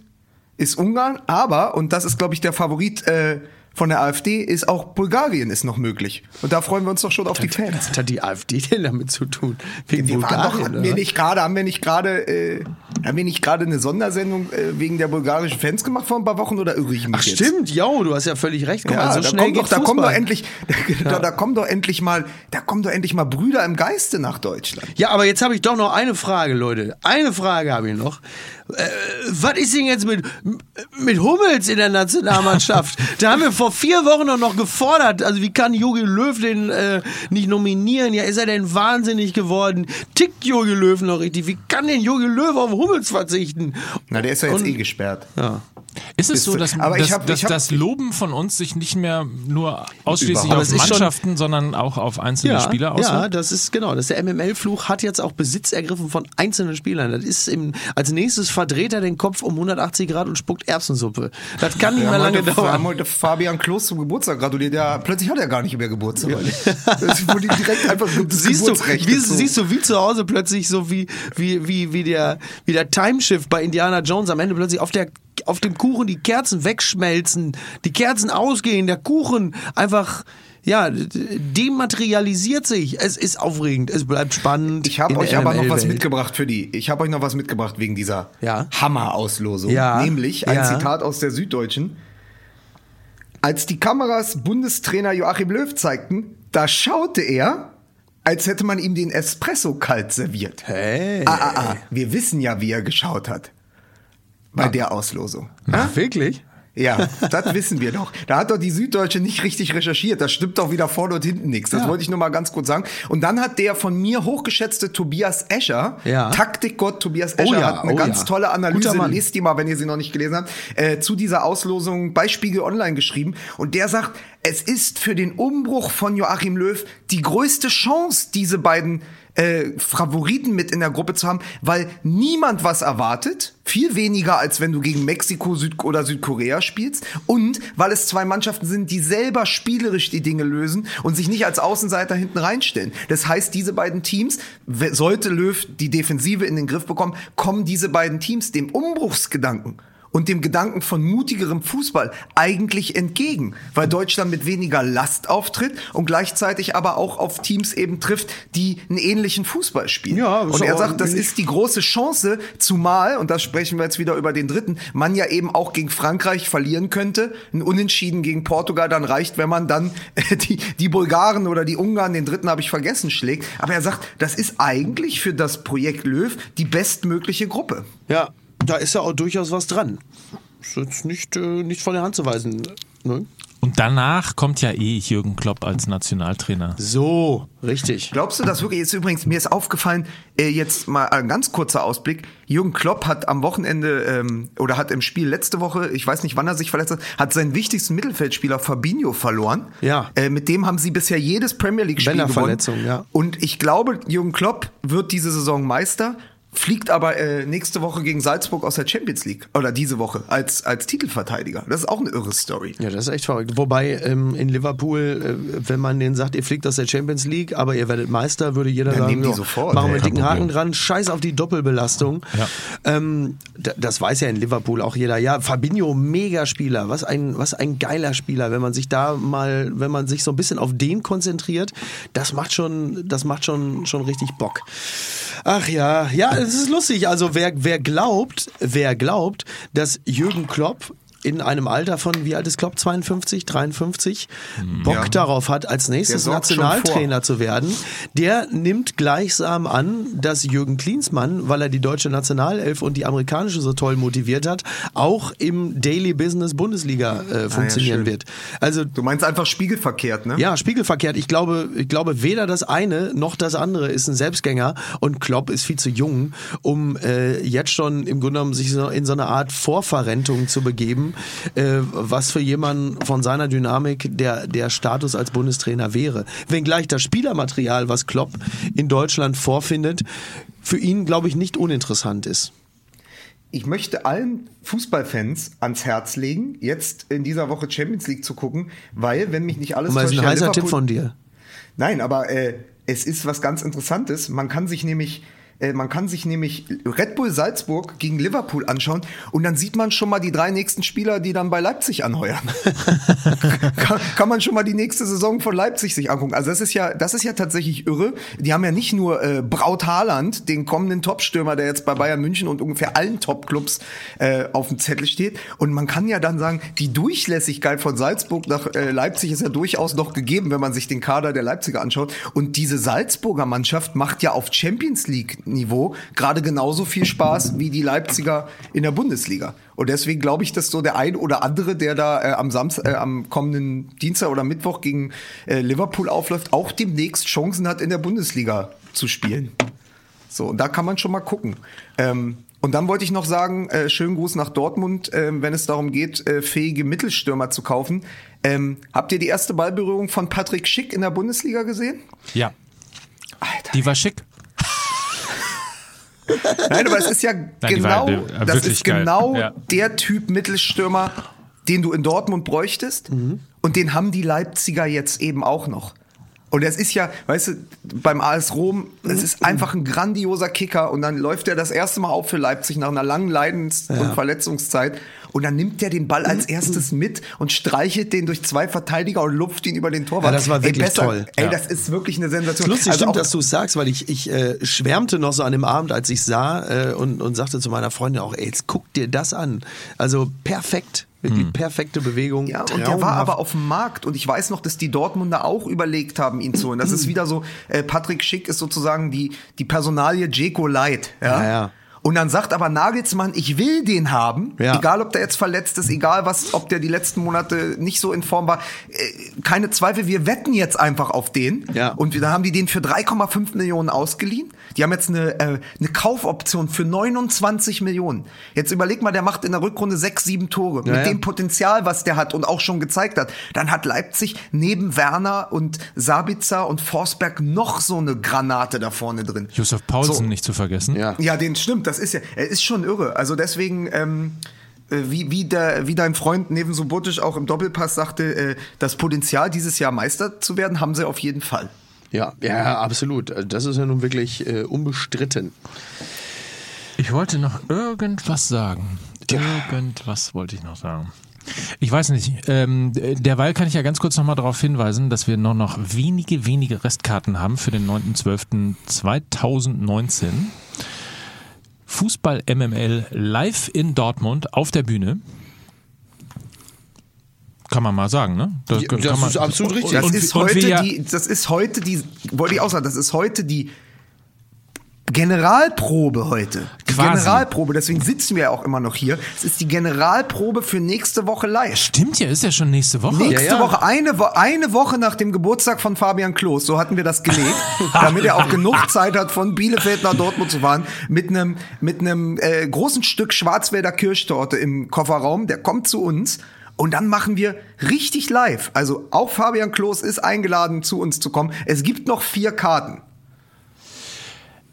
ist Ungarn, aber, und das ist, glaube ich, der Favorit äh, von der AfD, ist auch Bulgarien ist noch möglich. Und da freuen wir uns doch schon auf die Fans. Was hat die AfD denn damit zu tun? Wegen Wir waren doch, Bulgarien, oder wir nicht gerade, haben wir nicht gerade, äh, haben wir nicht gerade eine Sondersendung äh, wegen der bulgarischen Fans gemacht vor ein paar Wochen oder irre ich mich Ach jetzt? stimmt, jo, du hast ja völlig recht. Guck Ja, mal, so da, schnell kommt doch, da kommen doch endlich, da, da kommen doch endlich mal, da kommen doch endlich mal Brüder im Geiste nach Deutschland. Ja, aber jetzt habe ich doch noch eine Frage, Leute. Eine Frage habe ich noch. Äh, was ist denn jetzt mit, mit Hummels in der Nationalmannschaft? da haben wir vor vier Wochen noch gefordert. Also wie kann Jogi Löw den äh, nicht nominieren? Ja, ist er denn wahnsinnig geworden? Tickt Jogi Löw noch richtig? Wie kann denn Jogi Löw auf Hummels verzichten? Na, der ist ja jetzt Und- eh gesperrt. Ja. Ist es so, dass, aber ich dass, hab- dass ich hab- das Loben von uns sich nicht mehr nur ausschließlich auf ist schon- Mannschaften, sondern auch auf einzelne Ja, Spieler ja, auswirkt? das ist genau. Das der MML-Fluch hat jetzt auch Besitz ergriffen von einzelnen Spielern. Das ist im, als nächstes verdreht er den Kopf um 180 Grad und spuckt Erbsensuppe. Das kann nicht mehr lange heute, wir haben dauern. heute Fabian Klos zum Geburtstag gratuliert. Ja, plötzlich hat er gar nicht mehr Geburtstag. Das wurde direkt einfach das Siehst du, wie, siehst du, wie zu Hause plötzlich so wie, wie, wie, wie der, wie der Timeshift bei Indiana Jones am Ende plötzlich auf der, auf dem Kuchen die Kerzen wegschmelzen, die Kerzen ausgehen, der Kuchen einfach, ja, dematerialisiert sich. Es ist aufregend, es bleibt spannend. Ich habe euch aber noch was mitgebracht für die. Ich habe euch noch was mitgebracht wegen dieser Ja. Hammer-Auslosung. Ja. Nämlich ein Ja. Zitat aus der Süddeutschen. Als die Kameras Bundestrainer Joachim Löw zeigten, da schaute er, als hätte man ihm den Espresso kalt serviert. Hey. Ah, ah, ah. Wir wissen ja, wie er geschaut hat. Bei der Auslosung. Ach, wirklich? Ja, das wissen wir doch. Da hat doch die Süddeutsche nicht richtig recherchiert. Da stimmt doch wieder vorne und hinten nichts. Das Ja. wollte ich nur mal ganz kurz sagen. Und dann hat der von mir hochgeschätzte Tobias Escher, Ja. Taktikgott Tobias Oh Escher, ja, hat eine oh ganz ja. tolle Analyse. Lest die mal, wenn ihr sie noch nicht gelesen habt, äh, zu dieser Auslosung bei Spiegel Online geschrieben. Und der sagt, es ist für den Umbruch von Joachim Löw die größte Chance, diese beiden äh, Favoriten mit in der Gruppe zu haben, weil niemand was erwartet. Viel weniger, als wenn du gegen Mexiko Süd oder Südkorea spielst. Und weil es zwei Mannschaften sind, die selber spielerisch die Dinge lösen und sich nicht als Außenseiter hinten reinstellen. Das heißt, diese beiden Teams, sollte Löw die Defensive in den Griff bekommen, kommen diese beiden Teams dem Umbruchsgedanken und dem Gedanken von mutigerem Fußball eigentlich entgegen, weil Deutschland mit weniger Last auftritt und gleichzeitig aber auch auf Teams eben trifft, die einen ähnlichen Fußball spielen. Ja, ist und er sagt, das ist die große Chance, zumal, und das sprechen wir jetzt wieder über den dritten, man ja eben auch gegen Frankreich verlieren könnte. Ein Unentschieden gegen Portugal dann reicht, wenn man dann äh, die, die Bulgaren oder die Ungarn, den dritten habe ich vergessen, schlägt. Aber er sagt, das ist eigentlich für das Projekt Löw die bestmögliche Gruppe. Ja, da ist ja auch durchaus was dran. Ist jetzt nicht, äh, nicht von der Hand zu weisen. Ne? Und danach kommt ja eh Jürgen Klopp als Nationaltrainer. So, richtig. Glaubst du das wirklich? Jetzt übrigens, mir ist aufgefallen, äh, jetzt mal ein ganz kurzer Ausblick. Jürgen Klopp hat am Wochenende ähm, oder hat im Spiel letzte Woche, ich weiß nicht, wann er sich verletzt hat, hat seinen wichtigsten Mittelfeldspieler Fabinho verloren. Ja. Äh, mit dem haben sie bisher jedes Premier League-Spiel gewonnen. Bänderverletzung, ja. Und ich glaube, Jürgen Klopp wird diese Saison Meister. Fliegt aber äh, nächste Woche gegen Salzburg aus der Champions League oder diese Woche als als Titelverteidiger. Das ist auch eine irre Story. Ja, das ist echt verrückt. Wobei ähm, in Liverpool, äh, wenn man denen sagt, ihr fliegt aus der Champions League, aber ihr werdet Meister, würde jeder Ja, sagen, nehmen die ja, sofort. machen wir einen Kein dicken Haken dran, scheiß auf die Doppelbelastung. Ja. Ähm, das weiß ja in Liverpool auch jeder. Ja, Fabinho, Megaspieler, was ein, was ein geiler Spieler. Wenn man sich da mal, wenn man sich so ein bisschen auf den konzentriert, das macht schon, das macht schon, schon richtig Bock. Ach ja, ja, es ist lustig. Also wer, wer glaubt, wer glaubt, dass Jürgen Klopp in einem Alter von, wie alt ist Klopp, 52, 53, Bock Ja. darauf hat, als nächstes Nationaltrainer zu werden, der nimmt gleichsam an, dass Jürgen Klinsmann, weil er die deutsche Nationalelf und die amerikanische so toll motiviert hat, auch im Daily Business Bundesliga äh, funktionieren schön. wird. Also Du meinst einfach spiegelverkehrt, ne? ja, spiegelverkehrt. Ich glaube, ich glaube, weder das eine noch das andere ist ein Selbstgänger und Klopp ist viel zu jung, um äh, jetzt schon im Grunde genommen sich so in so eine Art Vorverrentung zu begeben, äh, was für jemanden von seiner Dynamik der, der Status als Bundestrainer wäre. Wenngleich das Spielermaterial, was Klopp in Deutschland vorfindet, für ihn, glaube ich, nicht uninteressant ist. Ich möchte allen Fußballfans ans Herz legen, jetzt in dieser Woche Champions League zu gucken, weil, wenn mich nicht alles Und mal ist ein täuscht, heißer Liverpool- Tipp von dir. Nein, aber äh, es ist was ganz Interessantes. Man kann sich nämlich äh, man kann sich nämlich Red Bull Salzburg gegen Liverpool anschauen und dann sieht man schon mal die drei nächsten Spieler, die dann bei Leipzig anheuern. kann, kann man schon mal die nächste Saison von Leipzig sich angucken. Also das ist ja, das ist ja tatsächlich irre. Die haben ja nicht nur äh, Braut Haaland, den kommenden Topstürmer, der jetzt bei Bayern München und ungefähr allen Topclubs äh, auf dem Zettel steht. Und man kann ja dann sagen, die Durchlässigkeit von Salzburg nach äh, Leipzig ist ja durchaus noch gegeben, wenn man sich den Kader der Leipziger anschaut. Und diese Salzburger Mannschaft macht ja auf Champions League Niveau gerade genauso viel Spaß wie die Leipziger in der Bundesliga. Und deswegen glaube ich, dass so der ein oder andere, der da äh, am Samstag, äh, am kommenden Dienstag oder Mittwoch gegen äh, Liverpool aufläuft, auch demnächst Chancen hat, in der Bundesliga zu spielen. So, und da kann man schon mal gucken. Ähm, und dann wollte ich noch sagen, äh, schönen Gruß nach Dortmund, ähm, wenn es darum geht, äh, fähige Mittelstürmer zu kaufen. Ähm, habt ihr die erste Ballberührung von Patrick Schick in der Bundesliga gesehen? Ja, Alter. die war schick. Nein, aber es ist ja die genau, war, das ist geil. genau Ja. der Typ Mittelstürmer, den du in Dortmund bräuchtest. Und den haben die Leipziger jetzt eben auch noch. Und es ist ja, weißt du, beim AS Rom, es ist einfach ein grandioser Kicker und dann läuft er das erste Mal auf für Leipzig nach einer langen Leidens- und Verletzungszeit und dann nimmt er den Ball als erstes mit und streichelt den durch zwei Verteidiger und lupft ihn über den Torwart. Ja, das war wirklich toll. Ey, Ja. das ist wirklich eine Sensation. Lustig Also stimmt, auch- dass du es sagst, weil ich, ich äh, schwärmte noch so an dem Abend, als ich sah äh, und, und sagte zu meiner Freundin auch, ey, jetzt guck dir das an. Also perfekt, wirklich perfekte Bewegung. Ja, und der war aber auf dem Markt und ich weiß noch, dass die Dortmunder auch überlegt haben, ihn zu holen. Das ist wieder so, äh, Patrick Schick ist sozusagen die, die Personalie Jeko Light. Ja? Ja, ja. Und dann sagt aber Nagelsmann, ich will den haben, Ja. egal ob der jetzt verletzt ist, egal was, ob der die letzten Monate nicht so in Form war. Äh, Keine Zweifel, wir wetten jetzt einfach auf den. Ja. Und da haben die den für 3,5 Millionen ausgeliehen. Die haben jetzt eine, äh, eine Kaufoption für 29 Millionen. Jetzt überleg mal, der macht in der Rückrunde sechs, sieben Tore. Ja, Mit ja. dem Potenzial, was der hat und auch schon gezeigt hat. Dann hat Leipzig neben Werner und Sabitzer und Forsberg noch so eine Granate da vorne drin. Josef Paulsen So. nicht zu vergessen. Ja. Ja, den stimmt, das ist ja, er ist schon irre. Also deswegen, ähm, äh, wie, wie, der, wie dein Freund Neven Subotic auch im Doppelpass sagte, äh, das Potenzial, dieses Jahr Meister zu werden, haben sie auf jeden Fall. Ja, ja, absolut. Das ist ja nun wirklich äh, unbestritten. Ich wollte noch irgendwas sagen. Irgendwas wollte ich noch sagen. Ich weiß nicht. Ähm, derweil kann ich ja ganz kurz noch mal darauf hinweisen, dass wir nur noch wenige, wenige Restkarten haben für den 9.12.2019. Fußball MML live in Dortmund auf der Bühne. Kann man mal sagen, ne? Ja, kann das man, ist absolut richtig. Das Und- ist heute ja- die, das ist heute die, wollte ich auch sagen, das ist heute die Generalprobe heute. Die Quasi. Generalprobe, deswegen sitzen wir ja auch immer noch hier. Es ist die Generalprobe für nächste Woche live. Stimmt ja, ist ja schon nächste Woche. Nächste Ja, ja. Woche, eine, Wo eine Woche nach dem Geburtstag von Fabian Klos, so hatten wir das gelegt, damit er auch genug Zeit hat, von Bielefeld nach Dortmund zu fahren, mit einem mit einem äh, großen Stück Schwarzwälder Kirschtorte im Kofferraum. Der kommt zu uns und dann machen wir richtig live. Also auch Fabian Klos ist eingeladen, zu uns zu kommen. Es gibt noch vier Karten.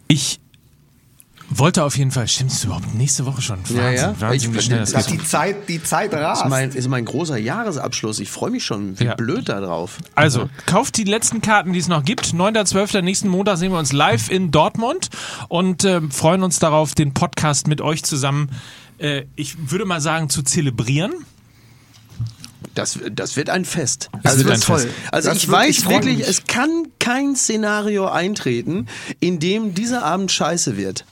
Ich wollte auf jeden Fall, stimmt es überhaupt nächste Woche schon? Wahnsinn, Ja, ja. Wahnsinn, wie Ich- schnell das geht. Die Zeit, die Zeit rast. ist mein, ist mein großer Jahresabschluss. Ich freue mich schon. Wie Ja. blöd da drauf. Also, kauft die letzten Karten, die es noch gibt. 9.12. nächsten Montag sehen wir uns live in Dortmund und ähm, freuen uns darauf, den Podcast mit euch zusammen, äh, ich würde mal sagen, zu zelebrieren. Das, das wird ein Fest. Das also wird ein toll. Fest. Also Das ich weiß wirklich, mich. es kann kein Szenario eintreten, in dem dieser Abend scheiße wird.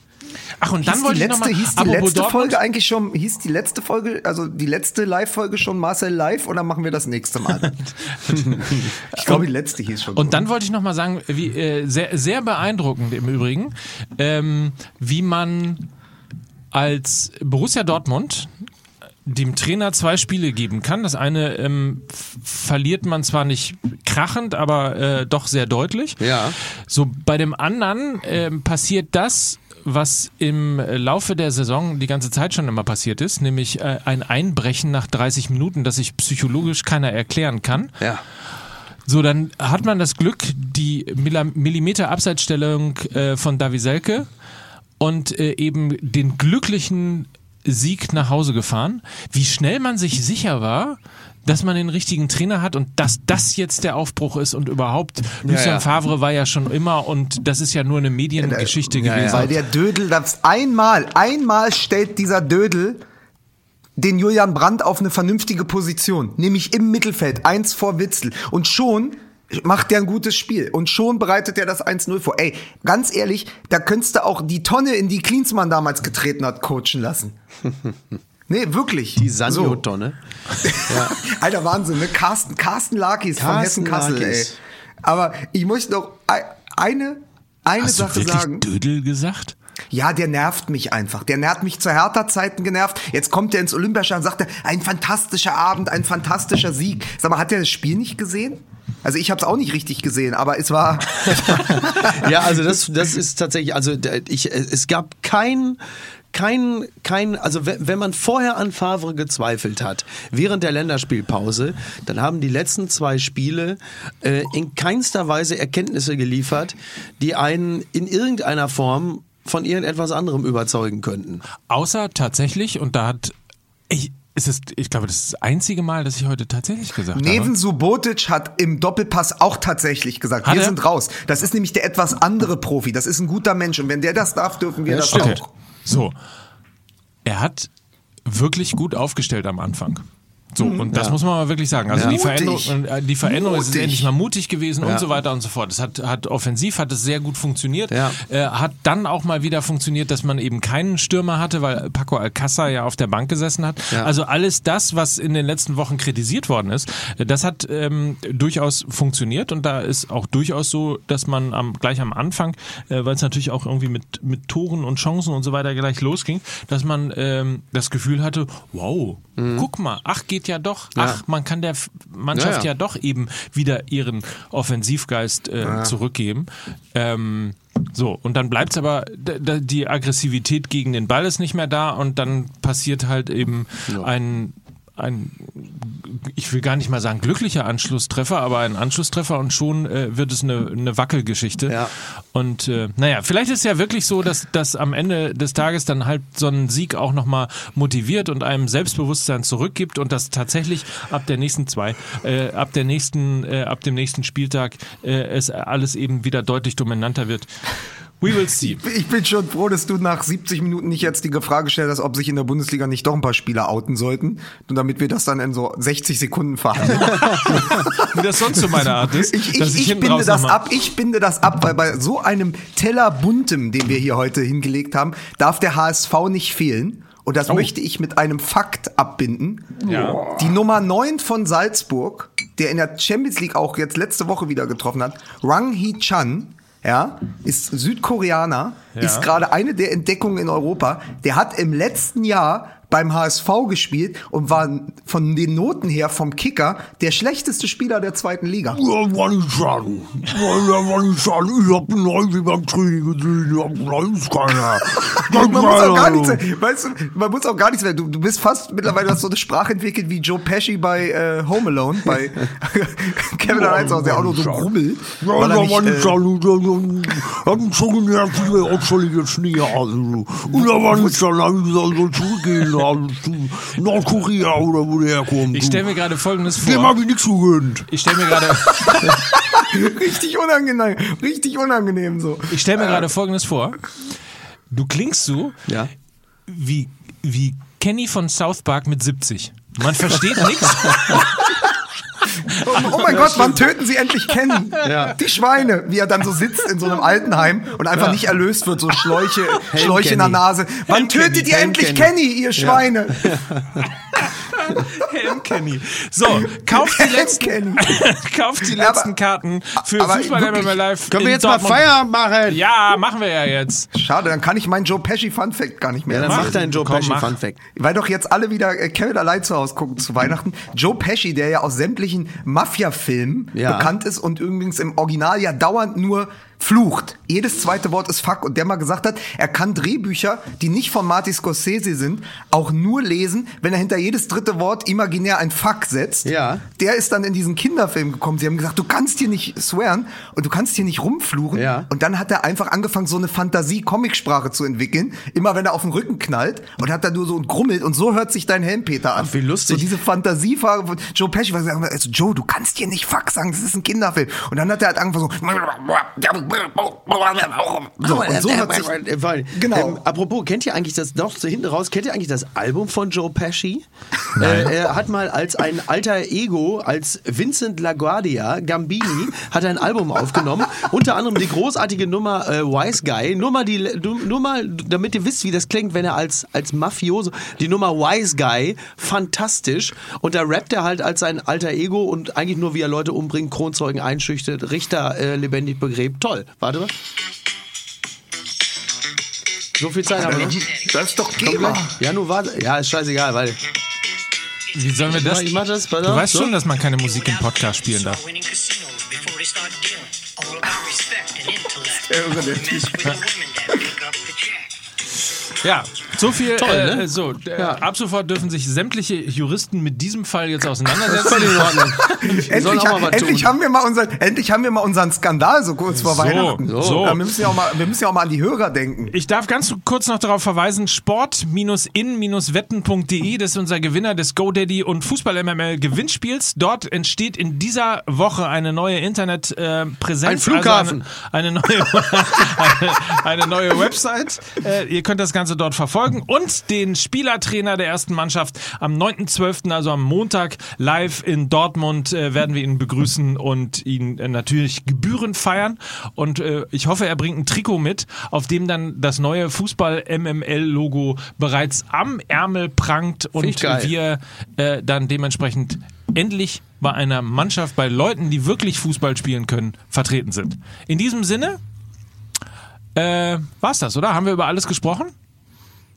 Ach, und dann hieß wollte die ich letzte, nochmal, hieß die letzte Dortmund, Folge eigentlich schon, hieß die letzte Folge, also die letzte Live-Folge schon Marcel Live oder machen wir das nächste Mal? ich glaube, die letzte hieß schon. Und dann wollte ich nochmal sagen, wie, äh, sehr, sehr beeindruckend im Übrigen, ähm, wie man als Borussia Dortmund dem Trainer zwei Spiele geben kann. Das eine ähm, verliert man zwar nicht krachend, aber äh, doch sehr deutlich. Ja. So bei dem anderen ähm, passiert das, was im Laufe der Saison die ganze Zeit schon immer passiert ist, nämlich äh, ein Einbrechen nach 30 Minuten, das sich psychologisch keiner erklären kann. Ja. So, dann hat man das Glück, die Millimeter Abseitsstellung äh, von Davy Selke und äh, eben den glücklichen Sieg nach Hause gefahren. Wie schnell man sich sicher war, dass man den richtigen Trainer hat und dass das jetzt der Aufbruch ist und überhaupt, Lucien ja. Favre war ja schon immer und das ist ja nur eine Mediengeschichte Ja, ja. gewesen. Weil der Dödel, das einmal, einmal stellt dieser Dödel den Julian Brandt auf eine vernünftige Position, nämlich im Mittelfeld, eins vor Witzel. Und schon macht der ein gutes Spiel. Und schon bereitet er das 1-0 vor. Ey, ganz ehrlich, da könntest du auch die Tonne, in die Klinsmann damals getreten hat, coachen lassen. Nee, wirklich. Die Sanjo-Tonne. Alter, Wahnsinn, ne? Carsten, Carsten Lakis von Hessen-Kassel, ey. Aber ich möchte noch ei- eine, eine Hast du Sache wirklich sagen. Dödel gesagt? Ja, der nervt mich einfach. Der nervt mich zu Hertha-Zeiten genervt. Jetzt kommt er ins Olympiastadion und sagt, er, ein fantastischer Abend, ein fantastischer Sieg. Sag mal, hat er das Spiel nicht gesehen? Also ich habe es auch nicht richtig gesehen, aber es war Ja, also das, das ist tatsächlich, also ich, es gab kein, kein, kein, also we- wenn man vorher an Favre gezweifelt hat, während der Länderspielpause, dann haben die letzten zwei Spiele äh, in keinster Weise Erkenntnisse geliefert, die einen in irgendeiner Form von irgendetwas anderem überzeugen könnten. Außer tatsächlich, und da hat, ich, ist es, ich glaube, das ist das einzige Mal, dass ich heute tatsächlich gesagt Neven habe. Subotic hat im Doppelpass auch tatsächlich gesagt, Hat wir er? sind raus. Das ist nämlich der etwas andere Profi. Das ist ein guter Mensch. Und wenn der das darf, dürfen wir das Okay. auch. So. Er hat wirklich gut aufgestellt am Anfang. So, und das muss man mal wirklich sagen. Also die Mutig. Veränderung, äh, die Veränderung ist endlich mal mutig gewesen Ja. und so weiter und so fort. Es hat, hat offensiv hat es sehr gut funktioniert. Ja. Äh, hat dann auch mal wieder funktioniert, dass man eben keinen Stürmer hatte, weil Paco Alcázar ja auf der Bank gesessen hat. Ja. Also alles das, was in den letzten Wochen kritisiert worden ist, äh, das hat ähm, durchaus funktioniert und da ist auch durchaus so, dass man am, gleich am Anfang, äh, weil es natürlich auch irgendwie mit, mit Toren und Chancen und so weiter gleich losging, dass man ähm, das Gefühl hatte, wow, guck mal, ach geht ja doch. Ja. ach man kann der Mannschaft Ja, ja, ja. doch eben wieder ihren Offensivgeist äh, zurückgeben. Ähm, so, und dann bleibt's aber, d- d- die Aggressivität gegen den Ball ist nicht mehr da und dann passiert halt eben ein, ein, ich will gar nicht mal sagen glücklicher Anschlusstreffer, aber ein Anschlusstreffer und schon äh, wird es eine, eine Wackelgeschichte. Ja. Und äh, naja, vielleicht ist es ja wirklich so, dass, dass am Ende des Tages dann halt so ein Sieg auch nochmal motiviert und einem Selbstbewusstsein zurückgibt und dass tatsächlich ab der nächsten zwei, äh, ab der nächsten, äh, ab dem nächsten Spieltag äh, es alles eben wieder deutlich dominanter wird. We will see. Ich bin schon froh, dass du nach 70 Minuten nicht jetzt die Frage gestellt hast, ob sich in der Bundesliga nicht doch ein paar Spieler outen sollten. Nur damit wir das dann in so 60 Sekunden verhandeln. Wie das sonst so meine Art ist. Ich, ich, ich, hinten binde das ab, ich binde das ab, weil bei so einem Teller buntem, den wir hier heute hingelegt haben, darf der HSV nicht fehlen. Und das möchte ich mit einem Fakt abbinden. Ja. Die Nummer 9 von Salzburg, der in der Champions League auch jetzt letzte Woche wieder getroffen hat, Rang Hee-chan, ja, ist Südkoreaner, Ja. ist gerade eine der Entdeckungen in Europa. Der hat im letzten Jahr beim HSV gespielt und war von den Noten her vom Kicker der schlechteste Spieler der zweiten Liga. Ja, war nicht sagen. Ja, war nicht sagen. Ich hab ihn heute beim Training gesehen. Ich hab weiß keiner. Man muss auch gar nichts, weißt du, man muss auch gar nichts mehr. Du, du bist fast mittlerweile hast so eine Sprache entwickelt wie Joe Pesci bei äh, Home Alone, bei Kevin allein Hause, der auch nur so Grummel. Ja, weil er da nicht, war nicht äh, sagen. Hat ihn schon genervt, wie der obsolige Schnee. Also. Und da war hab ich gesagt, soll zurückgehen. Nordkorea oder wo der herkommt. Ich stelle mir gerade Folgendes Dem vor. hab ich nichts gegönnt. Ich stelle mir gerade, richtig unangenehm, richtig unangenehm so. ich stelle mir gerade Folgendes vor. Du klingst so Ja. wie, wie Kenny von South Park mit 70. Man versteht nichts. Oh, oh mein Gott, wann töten sie endlich Ken? Ja. Die Schweine, wie er dann so sitzt in so einem Altenheim und einfach nicht erlöst wird, so Schläuche, Schläuche in der. Nase. Wann Helm tötet Kenny, ihr Helm endlich Kenny. Kenny, ihr Schweine? Helm Kenny. So, kauft die letzten, kauft die letzten aber- Karten für Fußball wirklich, MMA Live. Können wir jetzt Dortmund. mal Feierabend machen? Ja, machen wir ja jetzt. Schade, dann kann ich meinen Joe Pesci Fun Fact gar nicht mehr Ja, dann Mach. mach deinen Joe Komm, Pesci mach. Fun Fact. Weil doch jetzt alle wieder äh, Kevin allein zu Hause gucken zu Weihnachten. Joe Pesci, der ja aus sämtlichen Mafia-Filmen Ja. bekannt ist und übrigens im Original ja dauernd nur flucht. Jedes zweite Wort ist Fuck. Und der mal gesagt hat, er kann Drehbücher, die nicht von Marty Scorsese sind, auch nur lesen, wenn er hinter jedes dritte Wort imaginär ein Fuck setzt. Ja. Der ist dann in diesen Kinderfilm gekommen. Sie haben gesagt, du kannst hier nicht swearen und du kannst hier nicht rumfluchen. Ja. Und dann hat er einfach angefangen, so eine Fantasie-Comicsprache zu entwickeln. Immer wenn er auf den Rücken knallt und hat da nur so und grummelt und so hört sich dein Helm, Peter, an. Ach, wie lustig. So diese Fantasiefrage von Joe Pesci, weil er sagt, also Joe, du kannst hier nicht Fuck sagen, das ist ein Kinderfilm. Und dann hat er halt angefangen so, so und so hört sich, Genau. Ähm, apropos, kennt ihr eigentlich das, noch so hinten raus, kennt ihr eigentlich das Album von Joe Pesci? Äh, er hat mal als ein alter Ego, als Vincent LaGuardia, Gambini, hat er ein Album aufgenommen. Unter anderem die großartige Nummer äh, Wise Guy. Nur mal, die, nur mal, damit ihr wisst, wie das klingt, wenn er als, als Mafioso, die Nummer Wise Guy, fantastisch. Und da rappt er halt als sein alter Ego und eigentlich nur, wie er Leute umbringt, Kronzeugen einschüchtert, Richter äh, lebendig begräbt. Toll. Warte mal. So viel Zeit haben wir noch. das ist doch GEMA. Ja, nur warte. Ja, ist scheißegal, weil. Wie sollen wir das? Ich mach das, Du weißt so. schon, dass man keine Musik im Podcast spielen darf. Winning casinos before Ja, so viel. Toll, äh, ne? So, äh, Ja. ab sofort dürfen sich sämtliche Juristen mit diesem Fall jetzt auseinandersetzen. Endlich, auch mal was endlich, haben wir mal unseren, endlich haben wir mal unseren Skandal so kurz vor So, Weihnachten. so. Ja, wir, müssen ja auch mal, wir müssen ja auch mal an die Hörer denken. Ich darf ganz kurz noch darauf verweisen, sport-in-wetten.de, das ist unser Gewinner des GoDaddy und Fußball-MML Gewinnspiels. Dort entsteht in dieser Woche eine neue Internetpräsenz. Ein Flughafen. Also eine, eine, neue, eine, eine neue Website. Äh, ihr könnt das Ganze Ganze dort verfolgen und den Spielertrainer der ersten Mannschaft am 9.12., also am Montag, live in Dortmund äh, werden wir ihn begrüßen und ihn äh, natürlich gebührend feiern. Und äh, ich hoffe, er bringt ein Trikot mit, auf dem dann das neue Fußball-MML-Logo bereits am Ärmel prangt und wir äh, dann dementsprechend endlich bei einer Mannschaft, bei Leuten, die wirklich Fußball spielen können, vertreten sind. In diesem Sinne, äh, war's das, oder? Haben wir über alles gesprochen?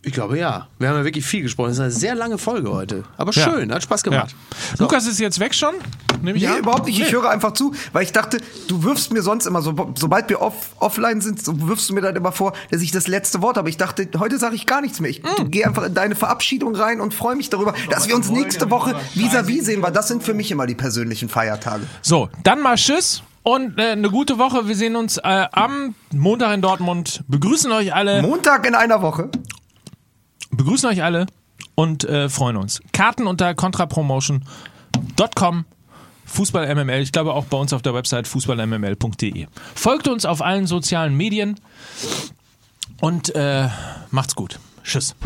Ich glaube ja. Wir haben ja wirklich viel gesprochen. Das ist eine sehr lange Folge heute. Aber Ja. schön, hat Spaß gemacht. Ja. Lukas ist jetzt weg schon? Nehme ich Nee, an? überhaupt nicht. Ich Nee. höre einfach zu, weil ich dachte, du wirfst mir sonst immer, so, sobald wir off, offline sind, so wirfst du mir dann immer vor, dass ich das letzte Wort habe. Ich dachte, heute sage ich gar nichts mehr. Ich Mm. gehe einfach in deine Verabschiedung rein und freue mich darüber, dass wir uns nächste Woche vis-à-vis sehen, weil das sind für mich immer die persönlichen Feiertage. So, dann mal Tschüss und äh, eine gute Woche. Wir sehen uns äh, am Montag in Dortmund. Begrüßen euch alle. Montag in einer Woche. Begrüßen euch alle und äh, freuen uns. Karten unter contrapromotion.com. Fußball MML, ich glaube auch bei uns auf der Website fußballmml.de. Folgt uns auf allen sozialen Medien und äh, macht's gut. Tschüss.